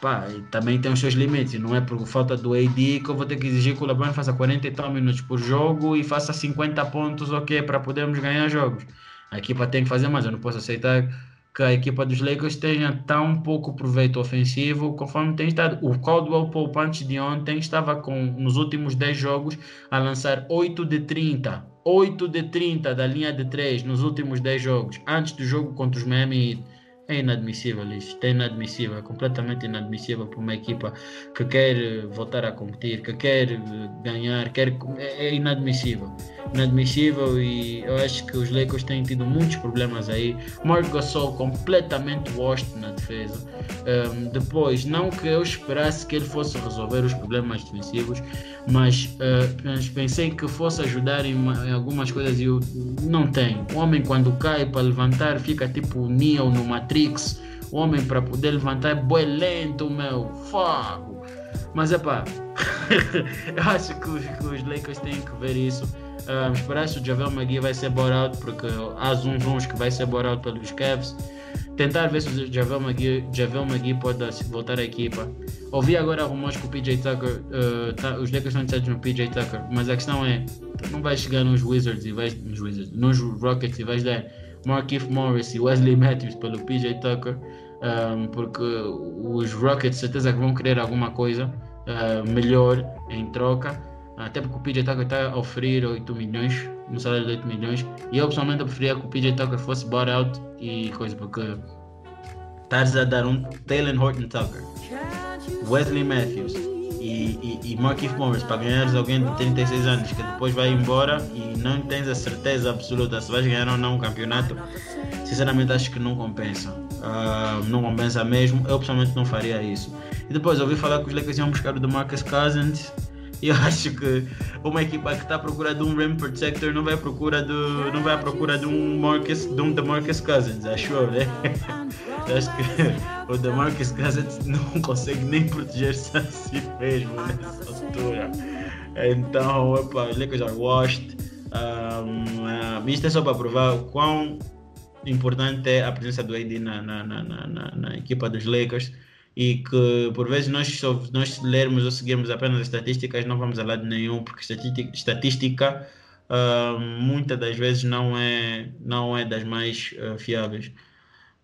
pá, também tem os seus limites. Não é por falta do AD que eu vou ter que exigir que o LeBron faça 40 e tal minutos por jogo e faça 50 pontos, ok, para podermos ganhar jogos. A equipa tem que fazer mais. Eu não posso aceitar que a equipa dos Lakers tenha tão pouco proveito ofensivo conforme tem estado. O Caldwell Pope antes de ontem estava com, nos últimos 10 jogos, a lançar 8 de 30. 8 de 30 da linha de 3 nos últimos 10 jogos, antes do jogo contra os Miami é inadmissível isto, é inadmissível, é completamente inadmissível para uma equipa que quer voltar a competir, que quer ganhar, quer, é, é inadmissível. Inadmissível e eu acho que os Lakers têm tido muitos problemas aí. Mark Gasol completamente washed na defesa. Um, depois, não que eu esperasse que ele fosse resolver os problemas defensivos, mas, uh, pensei que fosse ajudar em, em, algumas coisas e eu não tem. O homem quando cai para levantar fica tipo Neo no Matrix. O homem para poder levantar é boi lento, meu. Fogo. Mas é pá, eu acho que os, que os, Lakers têm que ver isso. Um, esperar se o Javel McGee vai ser out, porque há uns que vai ser out pelos Cavs tentar ver se o Javel McGee, Javel McGee pode voltar à equipa. Ouvi agora rumores que o PJ Tucker, uh, tá, os Lakers estão interessados no PJ Tucker, mas a questão é, não vais chegar nos Wizards e vais, nos Wizards, nos Rockets e vais dar Markif Morris e Wesley Matthews pelo PJ Tucker, um, porque os Rockets certeza que vão querer alguma coisa uh, melhor em troca, até porque o PJ Tucker está a oferecer 8 milhões um salário de 8 milhões. E eu pessoalmente preferia que o PJ Tucker fosse bought out e coisa, porque estás a dar um Taylor Horton Tucker, Wesley Matthews e, e, e Markif Morris para ganhares alguém de 36 anos que depois vai embora e não tens a certeza absoluta se vais ganhar ou não o campeonato. Sinceramente acho que não compensa. Uh, não compensa mesmo. Eu pessoalmente não faria isso. E depois ouvi falar que os Lakers iam buscar o DeMarcus Cousins. Eu acho que uma equipa que está à procura de um rim protector não vai à procura do não vai à procura de um Marcus de um DeMarcus Cousins acho eu né? Acho que o DeMarcus Cousins não consegue nem proteger-se a si mesmo nessa altura. Então opa, os Lakers are washed. Um, uh, isto é só para provar o quão importante é a presença do AD na, na, na, na, na equipa dos Lakers e que por vezes nós, nós lermos ou seguirmos apenas as estatísticas não vamos a lado nenhum, porque estatística, estatística uh, muitas das vezes não é, não é das mais uh, fiáveis.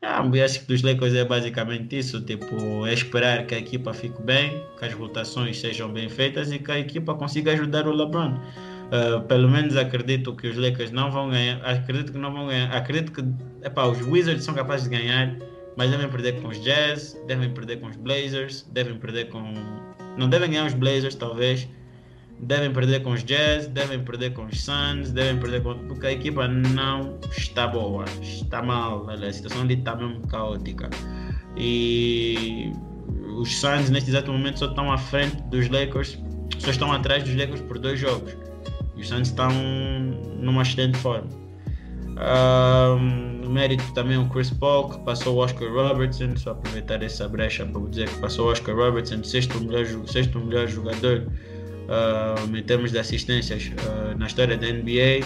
Ah, acho que dos Lakers é basicamente isso, tipo, é esperar que a equipa fique bem, que as rotações sejam bem feitas e que a equipa consiga ajudar o LeBron. Uh, pelo menos acredito que os Lakers não vão ganhar, acredito que não vão ganhar, acredito que epá, os Wizards são capazes de ganhar, mas devem perder com os Jazz, devem perder com os Blazers, devem perder com. Não devem ganhar os Blazers, talvez. Devem perder com os Jazz, devem perder com os Suns, devem perder com. Porque a equipa não está boa, está mal, a situação ali está mesmo caótica. E os Suns neste exato momento só estão à frente dos Lakers, só estão atrás dos Lakers por dois jogos. Os Suns estão numa excelente forma. Um, mérito também o Chris Paul, que passou o Oscar Robertson, só aproveitar essa brecha para dizer que passou o Oscar Robertson, sexto melhor, sexto melhor jogador em termos de assistências uh, na história da NBA.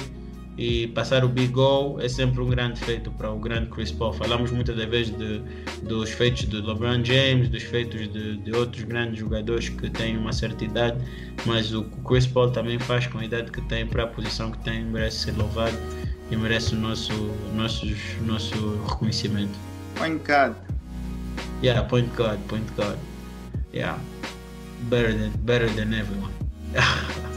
e passar o big goal é sempre um grande feito para o grande Chris Paul. Falamos muitas vezes de, dos feitos de LeBron James, dos feitos de, de, outros grandes jogadores que têm uma certa idade, mas o Chris Paul também faz com a idade que tem para a posição que tem, merece ser louvado e merece o nosso, nosso, nosso reconhecimento.
Point guard.
Yeah, point guard, point guard. Yeah, better than, better than everyone.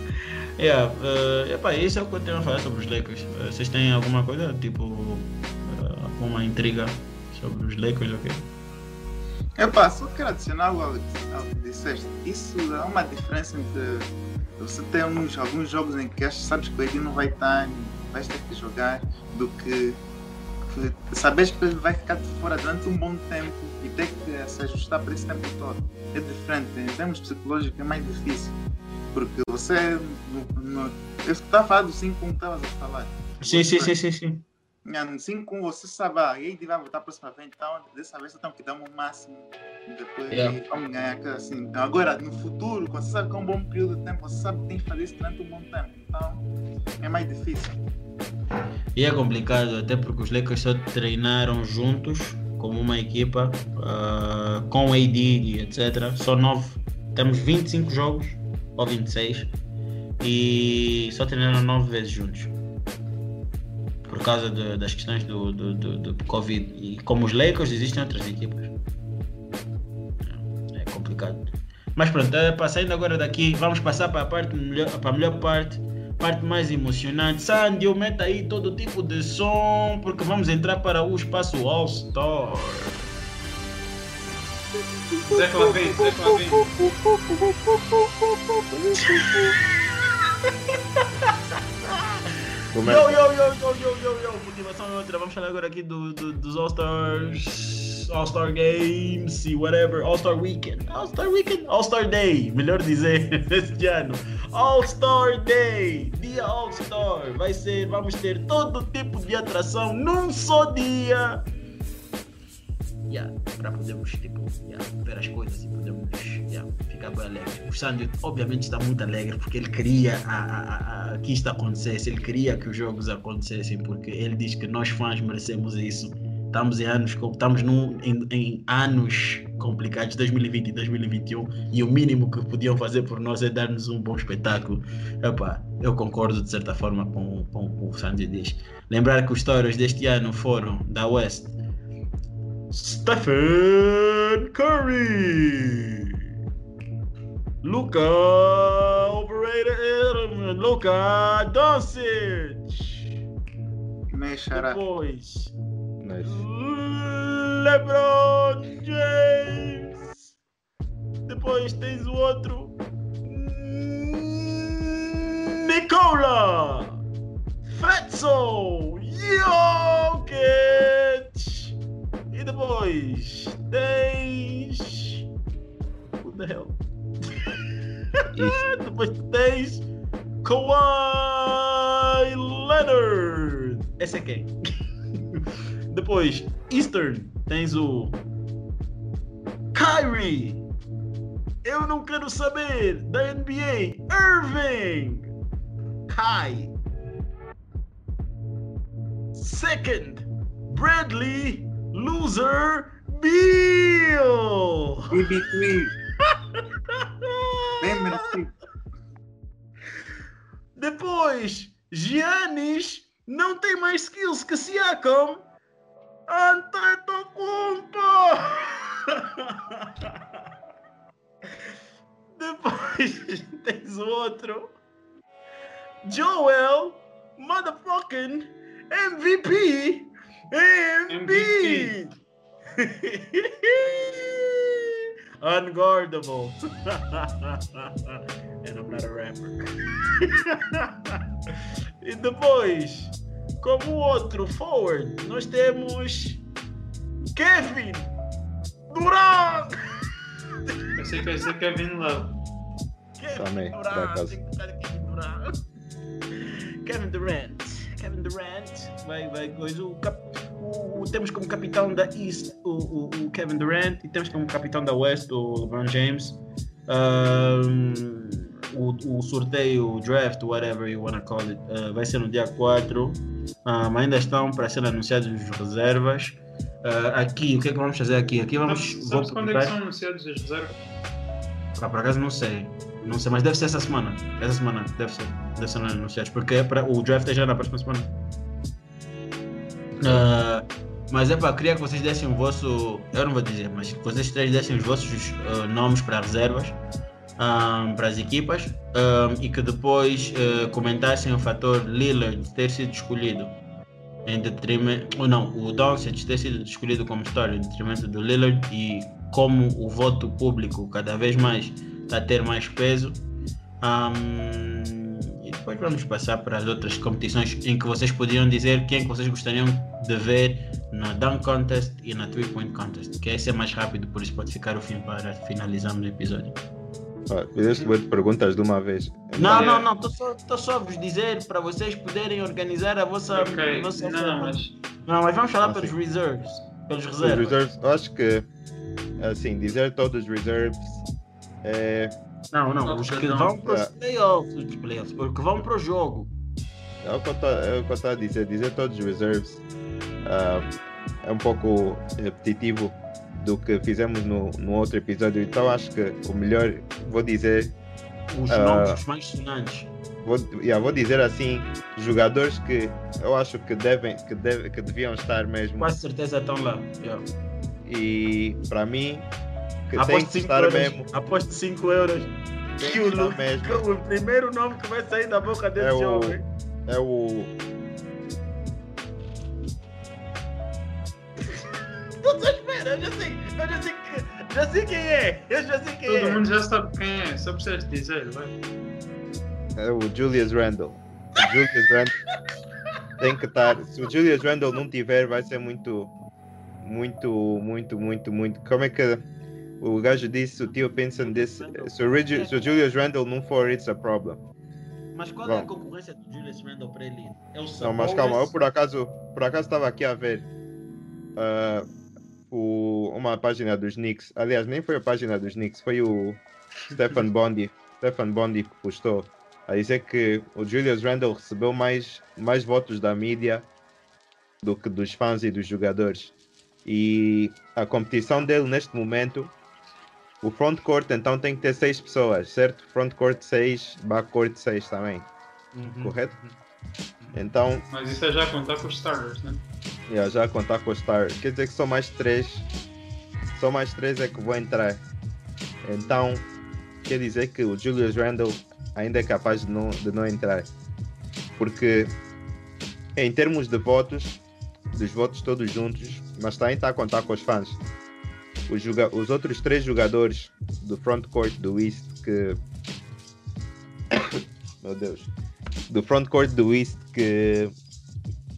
Yeah, uh, epá, isso é o que eu tenho a falar sobre os Lakers. Uh, vocês têm alguma coisa, tipo, uh, alguma intriga sobre os Lakers ou okay?
quê? Epá, só quero adicionar algo ao que disseste. Isso há uma diferença entre você ter uns, alguns jogos em que sabes que o Edi não vai estar, vais ter que jogar, do que, sabes que vai ficar de fora durante um bom tempo e ter que se ajustar para esse tempo todo. É diferente, em termos psicológicos é mais difícil. Porque você. No, no, eu estava a falar do 5 como estavas a falar.
Sim, sim, sim, sim, sim.
No 5 você sabe, e aí vai voltar para próxima vez, então dessa vez temos que dar o máximo. Depois yeah. vamos ganhar assim. Agora, no futuro, você sabe que é um bom período de tempo, você sabe que tem que fazer isso durante um bom tempo. Então é mais difícil.
E é complicado, até porque os Lakers só treinaram juntos como uma equipa, uh, com AD e etc. Só nove. Temos 25 jogos ou 26 e só treinaram 9 vezes juntos por causa de, das questões do, do, do, do, Covid. E como os Lakers, existem outras equipas. É complicado. Mas pronto, é, passando agora daqui, vamos passar para a parte melhor, para a melhor parte, parte mais emocionante. Sandy, meta aí todo tipo de som, porque vamos entrar para o espaço All Star.
Zé Clavei, Zé Clavei.
Yo, yo, yo, yo, yo, yo, yo, motivação é outra. Vamos falar agora aqui do, do, dos All-Stars, All-Star Games e whatever, All-Star Weekend. All-Star Weekend? All-Star Day, melhor dizer, este ano. All-Star Day, dia All-Star. Vai ser, vamos ter todo tipo de atração num só dia yeah, para podermos tipo, yeah, ver as coisas e podermos yeah, ficar bem alegres. O Sandy, obviamente, está muito alegre porque ele queria a, a, a, que isto acontecesse, ele queria que os jogos acontecessem, porque ele diz que nós fãs merecemos isso. Estamos em anos, estamos num, em, em anos complicados, 2020 e 2021, e o mínimo que podiam fazer por nós é dar-nos um bom espetáculo. Epá, eu concordo de certa forma com, com, com o Sandy diz. Lembrar que os stories deste ano foram da West Stephen Curry. Luca Operator Luca Doncic. Depois. Nice. LeBron James. Depois tens o outro. Nicola. Fatso. Jokic. E depois tens. What the hell? depois tens. Kawhi Leonard. Esse é quem? depois, Eastern, tens o. Kyrie. Eu não quero saber da NBA. Irving. Kai. Second, Bradley Loser Bill!
BB3. Lembra-se.
Depois, Giannis não tem mais skills que Siakam. Antetokounmpo! Depois tens o outro. Joel Motherfucking MVP MVP! Unguardable. and I'm not a rapper. e depois, como outro forward, nós temos Kevin Durant.
Pensei que ia ser Kevin Love.
Kevin Também, Durant. Kevin Durant. Kevin Durant. Kevin Durant vai, vai coisa. O, cap, o, o, temos como capitão da East o, o, Kevin Durant e temos como capitão da West o LeBron James. Um, o, o sorteio, o draft, whatever you wanna call it, uh, vai ser no dia 4. Um, ainda estão para ser anunciados os reservas. Uh, aqui, o que é que vamos fazer aqui? Aqui vamos. Vou
sabes quando é que são anunciados as reservas?
Ah, por acaso não sei. Não sei, mas deve ser essa semana. Essa semana deve ser. Deve ser anunciados. Porque é para, o draft é já na próxima semana. Ah, mas é para queria que vocês dessem o vosso. Eu não vou dizer, mas que vocês três dessem os vossos ah, nomes para reservas. ah, para as equipas e que depois ah, comentassem o fator Lillard ter sido escolhido em detrimento, ou não, o Doncic ter sido escolhido como história em detrimento do Lillard e como o voto público cada vez mais está a ter mais peso. E depois vamos passar para as outras competições em que vocês poderiam dizer quem é que vocês gostariam de ver na Dunk Contest e na Three Point Contest, que esse é mais rápido, por isso pode ficar o fim para finalizarmos o episódio.
Ah, Fizeste boas perguntas de uma vez.
Não,
É.
não, não, estou só, tô só a vos dizer para vocês poderem organizar a vossa.
Ok,
a vossa
não, mas
Não, mas vamos falar
Ah,
pelos
sim.
reserves. Pelos
Os
reservas.
reserves, acho que, assim, dizer todos os reserves é,
Não, não,
Não,
os que
não.
vão para os
É.
playoffs, os playoffs, os que vão para o jogo.
é o que eu é estou a dizer. Dizer todos os reserves ah, é um pouco repetitivo do que fizemos no, no outro episódio. Então acho que o melhor, vou dizer,
Os
Ah.
nomes os mais sonantes.
vou, yeah, vou dizer assim, jogadores que eu acho que devem, que, deve, que deviam estar mesmo.
Quase certeza estão lá. Yeah.
E para mim,
Aposto
que
5
estar
euros.
mesmo.
Aposto 5 euros.
Tem
Que o,
mesmo.
o primeiro nome que vai sair da boca desse
É o-
homem.
É o.
Não tô esperando, eu já sei. Eu já sei, que, já sei quem é. Eu já sei quem
todo
é.
mundo já sabe quem é, só precisas dizer, vai.
É o Julius Randle. O Julius Randle tem que estar. Se o Julius Randle não tiver, vai ser muito, muito, muito, muito, muito. Como é que o gajo disse? O tio Pinson disse: se o, Rigi- se o Julius Randle não for, it's a problem.
Mas qual é a
Bom.
concorrência do Julius Randle para ele? É o
Não, mas calma, eu por acaso, por acaso estava aqui a ver ah, o, uma página dos Knicks. Aliás, nem foi a página dos Knicks, foi o Stefan Bondi, Stefan Bondi que postou a dizer que o Julius Randle recebeu mais, mais votos da mídia do que dos fãs e dos jogadores. E a competição dele neste momento, o frontcourt então tem que ter seis pessoas, certo? Frontcourt 6, backcourt 6 também,
Uhum.
correto? Então,
Mas isso é já contar com os starters, né?
Yeah, já a contar com o Star. Quer dizer que só mais três. Só mais três é que vão entrar. Então, quer dizer que o Julius Randle ainda é capaz de não, de não entrar. Porque, em termos de votos, dos votos todos juntos, mas também está a contar com os fãs. Os, os outros três jogadores do frontcourt do East que. Meu Deus. Do frontcourt do East que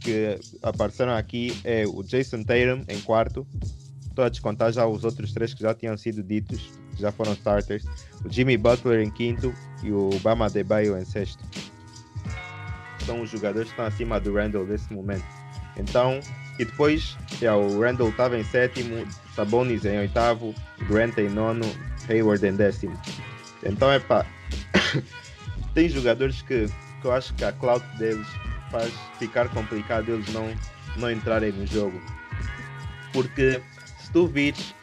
que apareceram aqui é o Jason Tatum em quarto. Estou a descontar já os outros três que já tinham sido ditos, que já foram starters. O Jimmy Butler em quinto e o Bama Debaio em sexto. São os jogadores que estão acima do Randall nesse momento. Então, e depois, yeah, o Randall estava em sétimo, Sabonis em oitavo, Grant em nono, Hayward em décimo. Então, é pá, tem jogadores que, que eu acho que a cloud deles faz ficar complicado eles não, não entrarem no jogo. Porque se tu vires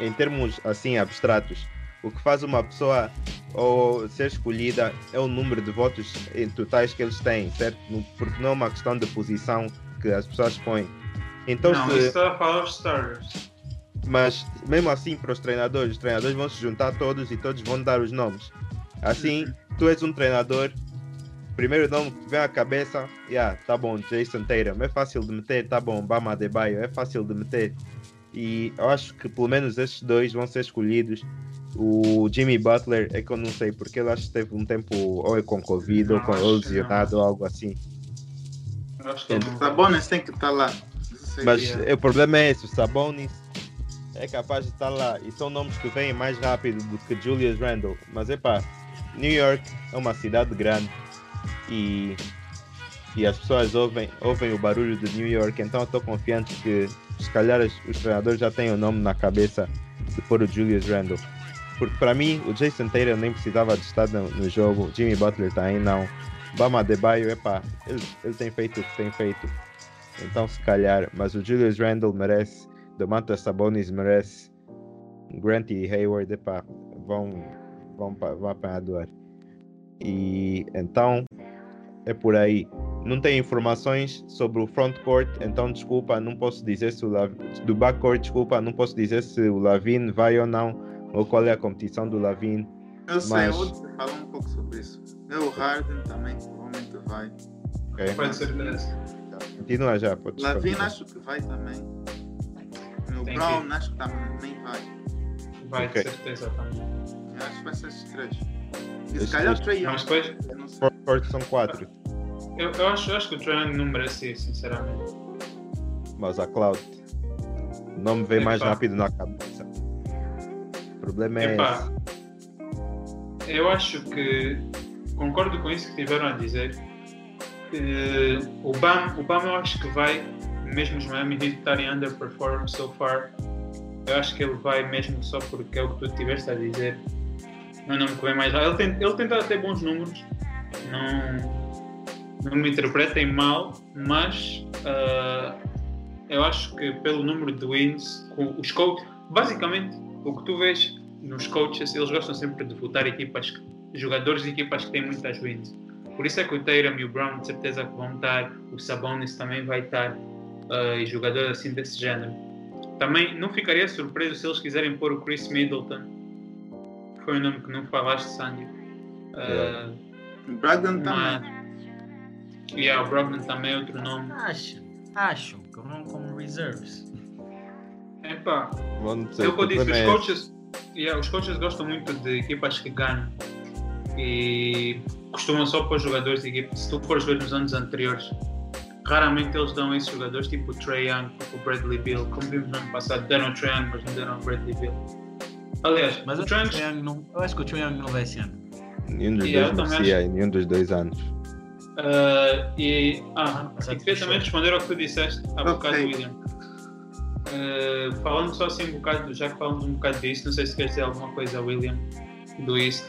em termos assim abstratos, o que faz uma pessoa ou ser escolhida é o número de votos totais que eles têm, certo? Porque não é uma questão de posição que as pessoas põem. Então,
não,
se-
isso está a falar os starters.
mas mesmo assim para os treinadores, os treinadores vão se juntar todos e todos vão dar os nomes. Assim, tu és um treinador, primeiro nome que vem à cabeça, yeah, tá bom, Jason Tatum, é fácil de meter, tá bom, Bama Adebayo, é fácil de meter. E eu acho que pelo menos esses dois vão ser escolhidos. O Jimmy Butler é que eu não sei, porque ele acho que teve um tempo ou é com Covid ou
Não,
com ou
que
lesionado ou algo assim.
Acho que
Entendo.
não.
Sabonis tem que estar lá. Isso seria-
Mas o problema é esse, o Sabonis é capaz de estar lá e são nomes que vêm mais rápido do que Julius Randle. Mas epá, New York é uma cidade grande e, e as pessoas ouvem, ouvem o barulho de New York, então eu estou confiante que se calhar os, os treinadores já têm o nome na cabeça de pôr o Julius Randle. porque para mim o Jason Taylor nem precisava de estar no, no jogo, Jimmy Butler tá aí não. Bama Adebayo, epá, ele, ele tem feito o que tem feito. Então se calhar, mas o Julius Randle merece, Domantas Sabonis merece, Grant e Hayward, epá, vão, vão, vão apanhar dor. E então é por aí. Não tem informações sobre o frontcourt, então desculpa, não posso dizer se o Lav... do backcourt, desculpa, não posso dizer se o Lavin vai ou não, ou qual é a competição do Lavin.
Eu sei,
Mas-
eu vou falar um pouco sobre isso. Eu, o Harden também provavelmente vai.
ok?
Pode ser dessa.
Continua já, pode
Lavin acho que vai também. O
Tem
Brown
que-
acho que também vai.
Vai,
Ok.
de certeza também.
Eu acho que vai ser esses três. E se calhar o. Trey Young.
Mas depois,
Eu não sei.
Frontcourt são quatro,
eu, eu, acho, eu acho que o Trae Young não merece ir, sinceramente.
mas a Cloud não me vem mais
Epá.
rápido na cabeça. O problema é
Epá,
esse.
eu acho que concordo com isso que tiveram a dizer. Eh, o BAM, o BAM eu acho que vai, mesmo os Miami Heat estarem underperform so far, eu acho que ele vai mesmo só porque é o que tu tiveste a dizer. Não, não me convém mais. Ele tem, ele tem até bons números, não, não me interpretem mal, mas ah, eu acho que pelo número de wins, com os coaches, basicamente o que tu vês nos coaches, eles gostam sempre de votar equipas, que- jogadores de equipas que têm muitas wins. Por isso é que o Tatum e o Brown de certeza que vão estar, o Sabonis também vai estar, ah, e jogadores assim desse género. Também não ficaria surpreso se eles quiserem pôr o Chris Middleton, que foi o nome que não falaste, Sandy. Ah,
O Bragdon
mas,
também.
e yeah, o Brogdon também é outro nome.
Acho, acho que vão como reserves.
Epá, Eu
o
que eu disse, os
é
coaches, yeah, os coaches gostam muito de equipas que ganham e costumam só pôr jogadores de equipa. Se tu fores ver nos anos anteriores, raramente eles dão esses jogadores tipo o Trae Young, tipo o Bradley Bill, como vimos no ano passado, deram o Trae Young, mas não deram o Bradley Bill. Aliás,
Mas
o
eu,
Trae
acho que o
Young,
não, eu acho que o Trae Young não vai esse ano.
nenhum dos
Yeah,
dois em nenhum dos dois anos.
ah, e, ah, e queria também responder ao que tu disseste há
Ok.
bocado, William. Ah, falando só assim um bocado, já que falamos um bocado disso, não sei se queres dizer alguma coisa, William, do East.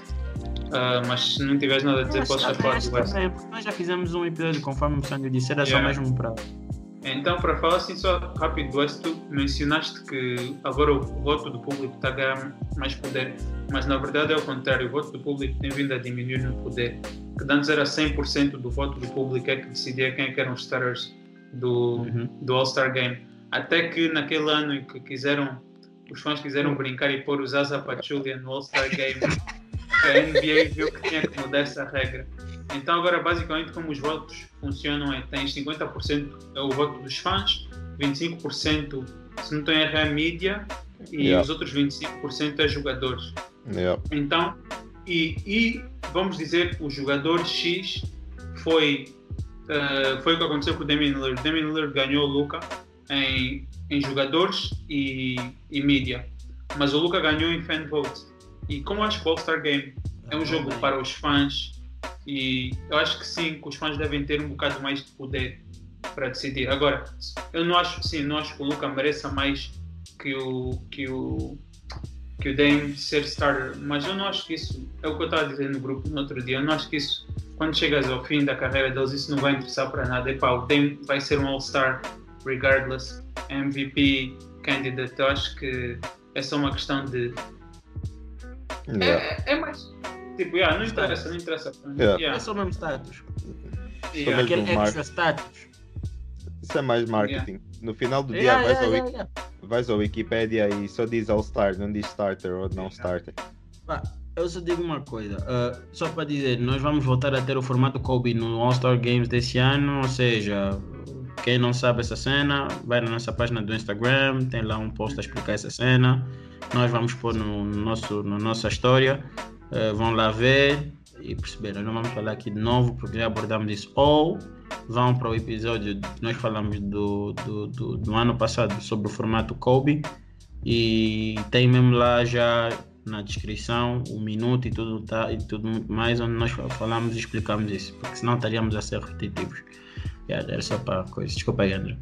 Ah, mas se não tiveres nada a dizer,
Acho-
posso já
acho-
falar do West.
Nós já fizemos um episódio, conforme o Sandro disse, era
Yeah.
só mesmo para.
Então, para falar assim só rápido do West, tu mencionaste que agora o voto do público está a ganhar mais poder, mas na verdade é o contrário, o voto do público tem vindo a diminuir no poder. Que antes era 100% do voto do público é que decidia quem é que eram os starters do,
Uhum.
do All-Star Game. Até que naquele ano em que quiseram, os fãs quiseram brincar e pôr o Zaza Pachulia no All-Star Game, a NBA viu que tinha que mudar essa regra. Então agora basicamente como os votos funcionam é tens 50% é o voto dos fãs, 25% se não estou em erro é a mídia e
Yeah.
os outros 25% é jogadores.
Yeah.
Então, e, e vamos dizer o jogador X foi, eh, foi o que aconteceu com o Damian Lillard. O Damian Lillard ganhou o Luca em, em jogadores e, e mídia, mas o Luca ganhou em fan vote. E como acho que o All-Star Game é um jogo para os fãs e eu acho que sim, que os fãs devem ter um bocado mais de poder para decidir. Agora, eu não acho, sim, não acho que o Luca mereça mais que o que o que o Dame ser starter, mas eu não acho que isso é o que eu estava a dizer no grupo no outro dia. Eu não acho que isso, quando chegas ao fim da carreira deles, isso não vai interessar para nada. Epá, o Dame vai ser um All-Star regardless, MVP candidate. Eu acho que é só uma questão de
Yeah.
é, é mais. Tipo, yeah, não interessa, não interessa.
Yeah.
Yeah,
É só o mesmo status.
yeah.
Aquele extra status.
Isso é mais marketing. No final do dia vais,
yeah,
ao,
yeah,
vais ao Wikipedia e só diz All-Star, não diz starter ou não starter.
Pá, Eu só digo uma coisa, ah, só para dizer, nós vamos voltar a ter o formato Kobe no All-Star Games desse ano, ou seja, quem não sabe essa cena, vai na nossa página do Instagram, tem lá um post a explicar essa cena, nós vamos pôr no, no nosso, na nossa história, ah, vão lá ver e perceber, nós não vamos falar aqui de novo porque já abordamos isso, ou vão para o episódio que nós falamos do, do, do, do ano passado sobre o formato Kobe. E tem mesmo lá já na descrição o minuto e tudo tá, e tudo mais onde nós falamos e explicamos isso, porque senão estaríamos a ser repetitivos. Yeah, era só para coisa. Desculpa aí, André.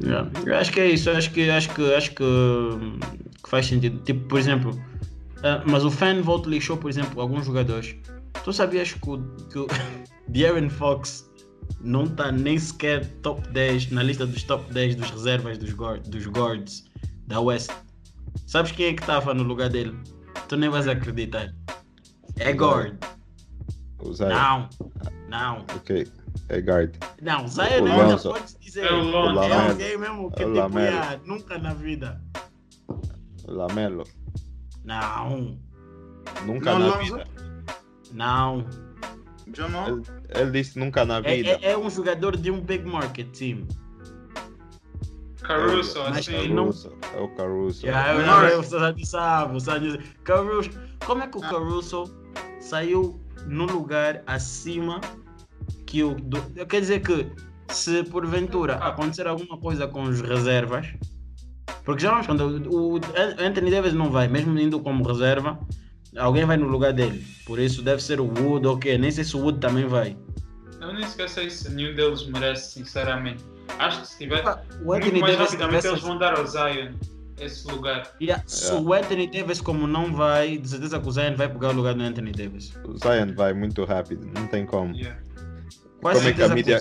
Yeah. Eu acho que é isso, acho que acho que acho que, que que faz sentido. Tipo, por exemplo, ah, mas o fan vote lixou, por exemplo, alguns jogadores. Tu sabias que o, que o De'Aaron Fox não está nem sequer top 10 na lista dos top 10 dos reservas dos, guard, dos guards da West? Sabes quem é que estava no lugar dele? Tu nem vais acreditar. É guard. Não, não,
Ok. É guard.
não. Zion
O
ainda pode dizer.
É o.
É alguém mesmo que
O
tipo,
Lamelo.
yeah, nunca na vida.
Lamelo.
Não,
Nunca
Não,
na
Lonzo?
vida.
não.
Ele, ele disse nunca na
É,
vida.
é, é um jogador de um big market team.
Caruso,
Mas
assim.
ele não-
Caruso. É o Caruso.
Yeah, eu,
Morris.
eu, eu, eu Sandy- Caruso. Como é que o
Ah.
Caruso saiu no lugar acima que o. Do, quer dizer que se porventura acontecer alguma coisa com os reservas, porque já vamos quando o, o Anthony Davis não vai, mesmo indo como reserva, alguém vai no lugar dele. Por isso deve ser o Wood, ok. Nem sei se o Wood também vai.
Eu nem sei se nenhum deles merece, sinceramente. Acho que se tiver.
O
Muito
Anthony
mais
Davis
rapidamente eles vão dar ao Zion esse lugar.
Yeah, Se o Anthony Davis, como não vai, de certeza que o Zion vai pegar o lugar do Anthony Davis.
O Zion vai muito rápido. Não tem como.
Yeah.
Quase
Como é que a mídia-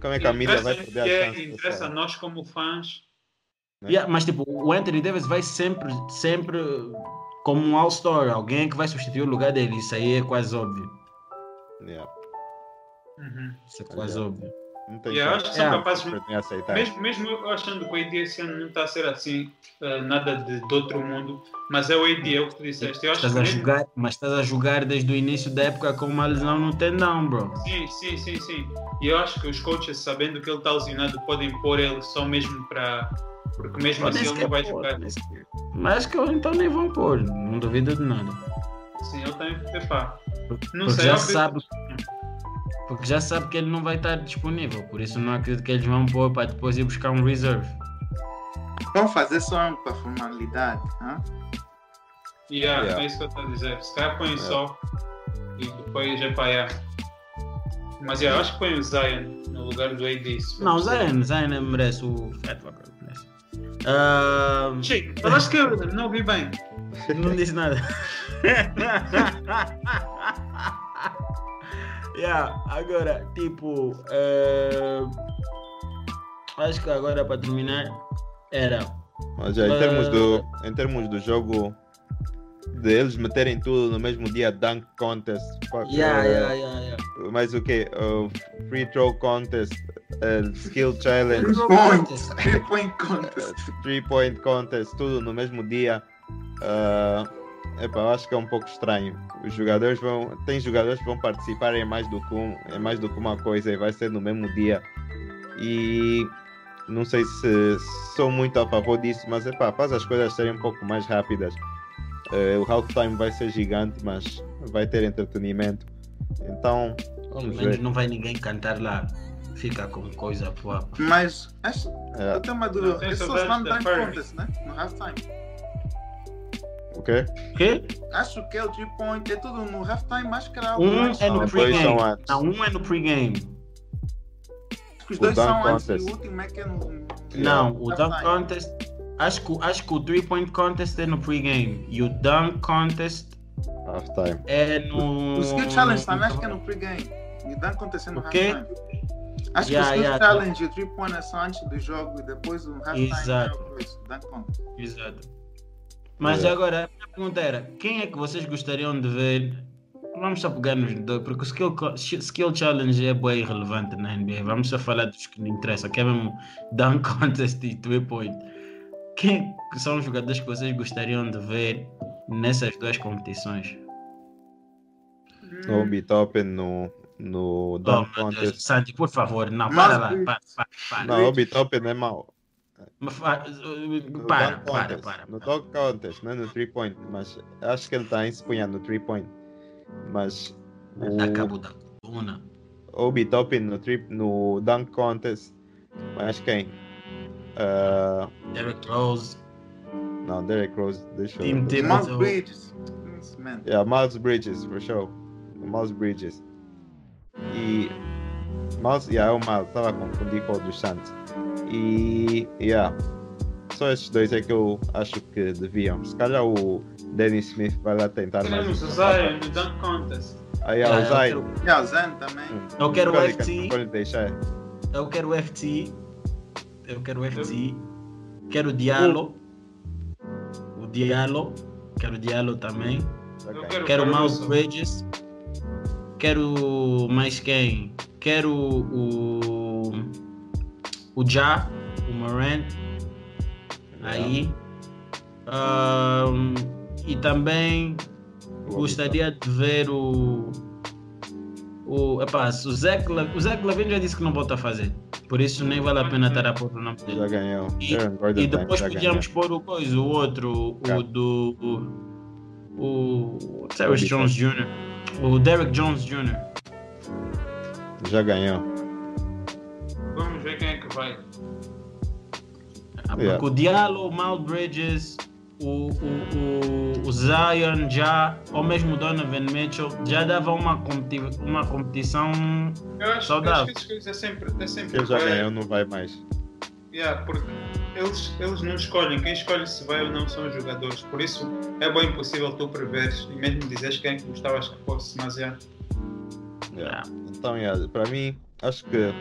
Como é que a mídia vai perder
que é-
a chance?
Interessa a
sair?
nós como fãs.
né?
Yeah, mas tipo, o Anthony Davis vai sempre, sempre como um All-Star, alguém que vai substituir o lugar dele. Isso aí é quase óbvio.
Yeah.
Uhum.
Isso é quase
Yeah.
óbvio.
Não tem
Yeah, acho que são capazes.
Aceitar.
Mesmo, mesmo eu achando que o AD esse ano não está a ser assim, eh, nada de, de outro mundo, mas é o AD, é o que tu disseste. Eu acho
Estás
que
a
mesmo-
jogar, mas estás a jogar desde o início da época com uma lesão no tendão, bro.
Sim, sim, sim, sim. E eu acho que os coaches, sabendo que ele está lesionado, podem pôr ele só mesmo para. Porque mesmo
Podem
assim ele não vai
pôr,
jogar.
Mas acho que eu então nem vão pôr, não duvido de nada.
Sim, ele tem. Epá, não
Porque
sei.
já
óbvio-
sabe. Porque já sabe que ele não vai estar disponível, por isso não acredito que eles vão pôr para depois ir buscar um reserve.
Vamos fazer só para formalidade. hã?
Yeah,
Yeah.
É isso que eu estou a dizer. Se calhar põe
Yeah.
só e depois é para yeah. Mas yeah, eu acho que põe o Zion no lugar do AD.
Não,
possível.
Zion, Zion merece o Fat Fucker. merece. Ah,
Chico, falaste que eu não ouvi bem.
não disse nada. yeah, agora, tipo, eh, acho que agora para terminar era
Mas já, em,
Eh,
termos do, em termos do jogo, de eles meterem tudo no mesmo dia, dunk contest,
yeah,
eh,
yeah, yeah, yeah.
mais o quê? Uh, free throw contest, eh, skill challenge,
Three point. Three point contest.
three point contest, tudo no mesmo dia. Uh, epá, eu acho que é um pouco estranho. Os jogadores vão. Tem jogadores que vão participar em mais do que um, em mais do que uma coisa e vai ser no mesmo dia. E não sei se sou muito a favor disso, mas epá, faz as coisas serem um pouco mais rápidas. Eh, o halftime vai ser gigante, mas vai ter entretenimento. Então,
Pelo
vamos
menos
ver.
não vai ninguém cantar lá. Fica com coisa pô.
Mas acho,
É,
eu tenho uma
Não,
dúvida.
da
dunk
Furby.
contest, né? No halftime.
O quê?
quê?
Acho que é o three point, é tudo no halftime, mas que era algo
Um
mais
é no
Depois
pregame.
antes.
Não, um é no pregame.
Acho que os
o
dois são antes
contest.
e o último é que é no. no-
Não,
no
o dunk contest. Acho que, acho que o three point contest é no pregame. E o dunk contest
Halftime.
é no.
O skill challenge também acho que é no pregame. E o dunk contest é no
O quê?
halftime. Acho
Yeah,
que o skill
yeah.
challenge e o three point é só antes do jogo e depois o halftime
Exato.
é o coisa, o dunk contest.
Exato. Mas
É.
agora, a minha pergunta era: quem é que vocês gostariam de ver? Vamos só pegar nos dois, porque o skill, skill challenge é bem irrelevante na NBA. Vamos só falar dos que não interessa, que é mesmo dunk contest e three point. Quem que são os jogadores que vocês gostariam de ver nessas duas competições?
No Obi Toppen, no, no
Oh,
Dunk
Deus.
Contest.
Santi, por favor, não,
Mas-
para lá, para, para, para.
Não, Toppen é mau.
Fa-
No
Para, para,
contest.
para.
No Dunk Contest, não é no 3 point, mas acho que ele está em se punhar no 3 point. Mas o
Acabo da coluna.
Obi Toppin no, tri- no Dunk Contest, mas quem? Ah,
Derrick Rose,
não, Derek Rose, deixa eu
Tim
ver.
Miles Bridges.
Yeah, Miles Bridges, for sure. Miles Bridges. E. Miles, yeah, é o Miles, estava a confundir com o dos Santos. E. Yeah. só esses dois é que eu acho que deviam. Se calhar o Danny Smith vai lá tentar mais.
Queremos
um
o Zion no Dunk Contest.
Aí
Ah,
o
eu
Zion.
quero-
E a Zen também.
Eu quero o
Nunca
FT.
diga, não pode deixar.
Eu quero o FT. Eu quero o FT. Quero o Diallo. O Diallo. Quero o Diallo também.
Ganhou.
quero-
Quero o Miles
Caruso.
Bridges. Quero mais quem? Quero o. O Ja, o Moran. Aí. Ahn, e também gostaria de ver o. O, epá, o Zach Lavine já disse que não volta a fazer. Por isso nem vale a pena estar a pôr o nome dele.
Já ganhou.
E, e depois podíamos pôr o coisa, o outro,
Tá.
o do. O, o Terrence Jones Jr. O Derek Jones Jr.
Já ganhou.
Vai.
Yeah.
Porque o Diallo, o Mal Bridges, o, o, o, o Zion já, ou mesmo o Donovan Mitchell, já dava uma, competi uma competição.
Eu acho, eu
Saudável.
acho que é sempre. É sempre
Ele já
é,
ganhou, não vai mais.
Yeah, porque eles, eles não escolhem, quem escolhe se vai ou não são os jogadores. Por isso é bem impossível tu preveres e mesmo dizeres quem é que gostavas que fosse, mas yeah.
Yeah. Então, yeah, para mim, acho que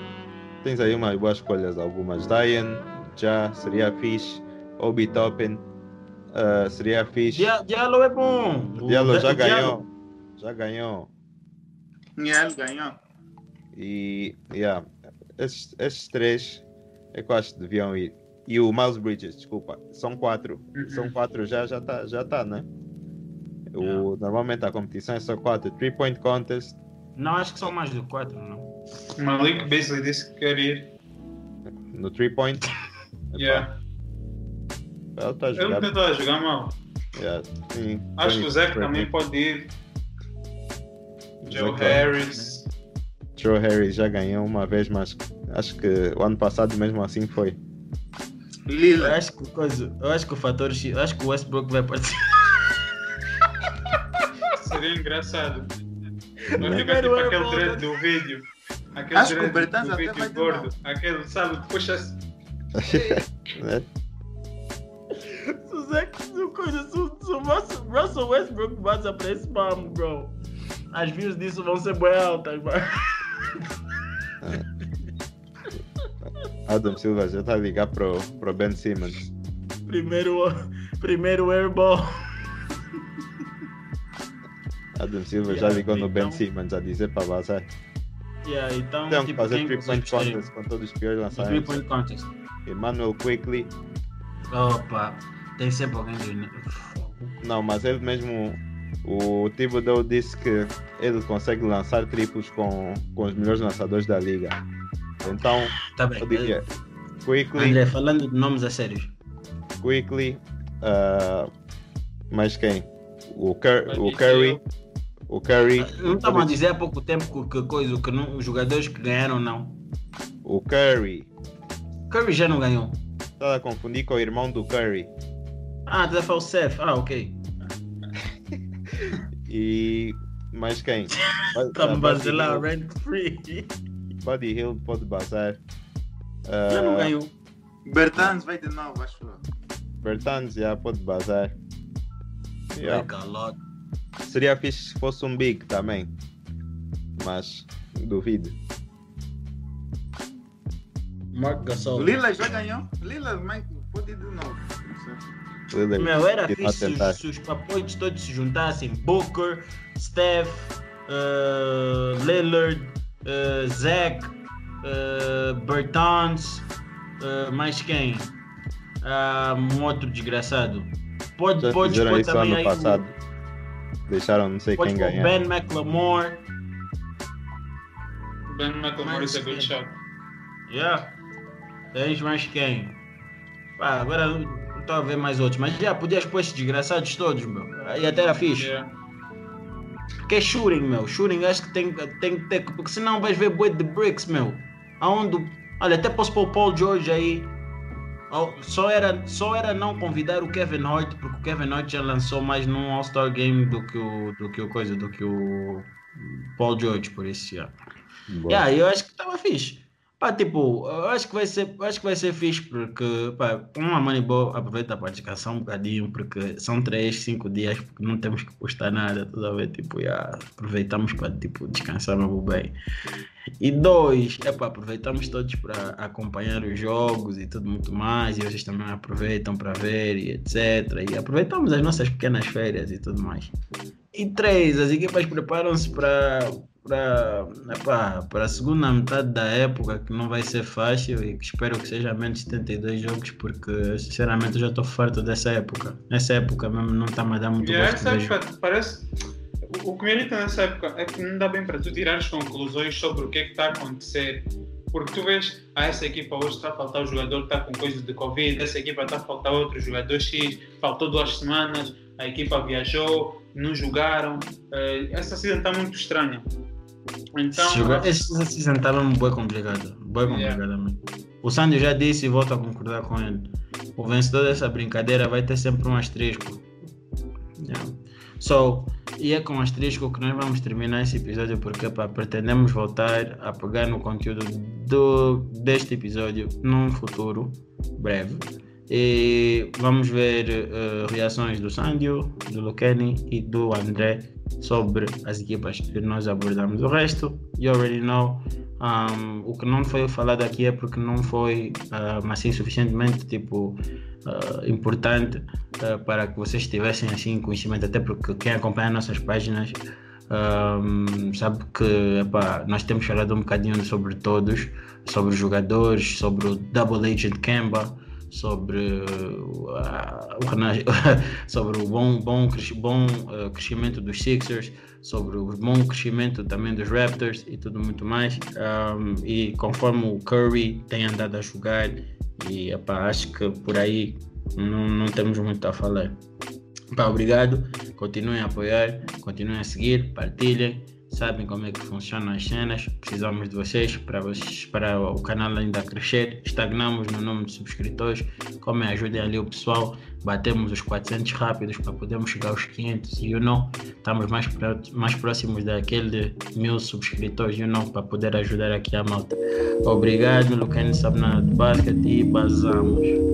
tens aí umas boas escolhas. Algumas. Diane, já seria fixe. Obi Toppin, uh, seria fixe.
Dia- Diallo é bom.
Diallo
Di-
já ganhou. Já ganhou.
E ele ganhou.
E, yeah, esses, esses três é que eu acho que deviam ir. E o Miles Bridges, desculpa, são quatro.
Uhum.
São quatro já, já tá, já tá, né? O, Normalmente a competição é só quatro. Three Point Contest,
Não, acho que são mais do 4, não.
Malik Beasley disse que quer ir.
no Three Point.
Yeah.
Ela tá
Ele não
jogando.
está a jogar mal.
Yeah, sim.
Acho que o Zach também pode ir. Joe
Zach
Harris.
Joe Harris já ganhou uma vez, mas acho que o ano passado mesmo assim foi.
Eu
Lila.
acho que, coisa, eu acho que o fator X, eu acho que o Westbrook vai participar.
Seria engraçado. Vai
Né?
ficar tipo aquele dread do vídeo. Aquele
Acho que o Bertans até
vídeo
vai de
gordo. Aquele, sabe, que puxa
né?
Se o Zach, se o coisa, se o se o Russell Westbrook vaza pra esse spam, bro. As views disso vão ser bem altas, mano.
Adam Silva já tá a ligar pro, pro Ben Simmons.
Primeiro, primeiro airball.
Adam Silva já ligou no Ben Simmons a dizer para vazar.
Yeah, então,
que
tipo,
fazer
quem
three
vocês
point
gostariam?
contest com todos os piores
Do
lançamentos.
Three point contest.
Emmanuel Quickly.
Opa, tem sempre alguém do.
Não, mas ele mesmo. O Thibodeau disse que ele consegue lançar triplos com, com os melhores lançadores da liga. Então,
Tá bem.
eu diria. Quickly,
André, falando de nomes a sérios.
Quickly. ah, mais quem? O, Cur o Curry.
Hield.
O Curry.
Não estavam a dizer há pouco tempo que, que coisa, que não, os jogadores que ganharam não.
O Curry.
Curry já não ganhou.
Está a confundir com o irmão do Curry.
Ah, da o Seth. Ah, ok.
E mais quem?
Estamos
Ah,
lá,
Buddy
rent free.
Buddy Hill pode bazar.
Já não
Ah,
ganhou.
Bertans vai de novo, acho.
Bertans já pode bazar. Yeah.
Calado.
Seria fixe se fosse um Big também. Mas duvido.
Mark Gasol.
Lila já ganhou? Lila mas pode ir de novo. Não sei.
Lillard
Meu, era fixe se se os papoitos todos se juntassem. Booker, Steph, uh, Lillard, uh, Zach, uh, Bertans, uh, mais quem? Ah, um outro desgraçado. Pode,
Já
pode
isso
também aí
passado. Deixaram não sei
pode
quem
pôr o
ganhar.
Ben McLemore.
Ben McLemore
Mais
is a good shot.
Yeah. Tens mais quem? Pá, agora não estou a ver mais outros. Mas já podias pôr esses desgraçados todos, meu. Aí até era fixe.
Yeah.
Que é shooting, meu. Shooting acho que tem, tem que ter. Porque senão vais ver boi de bricks, meu. Aonde. Olha, até posso pôr o Paul George aí. Só era, só era não convidar o Kevin Hart, porque o Kevin Hart já lançou mais num All-Star Game do que o, do que o coisa, do que o Paul George, por já.
Boa.
Yeah, eu acho que estava fixe. Pá, tipo, acho que vai ser, acho que vai ser fixe porque, pá, uma Moneyball aproveita para descansar um bocadinho porque são 3, 5 dias porque não temos que postar nada, toda a ver, tipo, já aproveitamos para, tipo, descansar mesmo bem. E dois, é para aproveitamos todos para acompanhar os jogos e tudo muito mais, e vocês também aproveitam para ver e etc. E aproveitamos as nossas pequenas férias e tudo mais. E três, as equipas preparam-se para para para a segunda metade da época que não vai ser fácil e que espero que seja menos de 72 jogos porque sinceramente eu já estou farto dessa época nessa época mesmo não está a dar muito
yeah,
gosto
essa época parece o que me irrita nessa época é que não dá bem para tu tirares conclusões sobre o que é que está a acontecer porque tu vês, ah, essa equipa hoje está a faltar o jogador que está com coisas de Covid, essa equipa está a faltar outro jogador X, faltou duas semanas, a equipa viajou, não jogaram. Uh, essa season está muito estranha. Então,
esse season estava um bem complicado. Bem complicado yeah. O Sandy já disse e volto a concordar com ele. O vencedor dessa brincadeira vai ter sempre um asterisco. Yeah. So, e é com um asterisco que nós vamos terminar esse episódio porque pá, pretendemos voltar a pegar no conteúdo do, deste episódio num futuro breve. E vamos ver uh, reações do Sandio, do Lucani e do André sobre as equipas que nós abordamos. O resto, you already know. Um, o que não foi falado aqui é porque não foi assim suficientemente tipo uh, importante uh, para que vocês tivessem assim conhecimento, até porque quem acompanha nossas páginas um, sabe que nós temos falado um bocadinho sobre todos, sobre os jogadores, sobre o Double Agent Kemba sobre, uh, sobre o bom, bom, bom uh, crescimento dos Sixers, sobre o bom crescimento também dos Raptors e tudo muito mais. Um, e conforme o Curry tem andado a jogar, e epá, acho que por aí não, não temos muito a falar. Epá, obrigado, continuem a apoiar, continuem a seguir, partilhem sabem como é que funcionam as cenas. Precisamos de vocês para, vocês, para o canal ainda crescer. Estagnamos no número de subscritores. Como é, ajudem ali o pessoal. Batemos os 400 rápidos para podermos chegar aos 500 e you know, estamos mais, mais próximos daquele mil subscritores you know, para poder ajudar aqui a malta. Obrigado, Lucane sabe nada de basquete e basamos.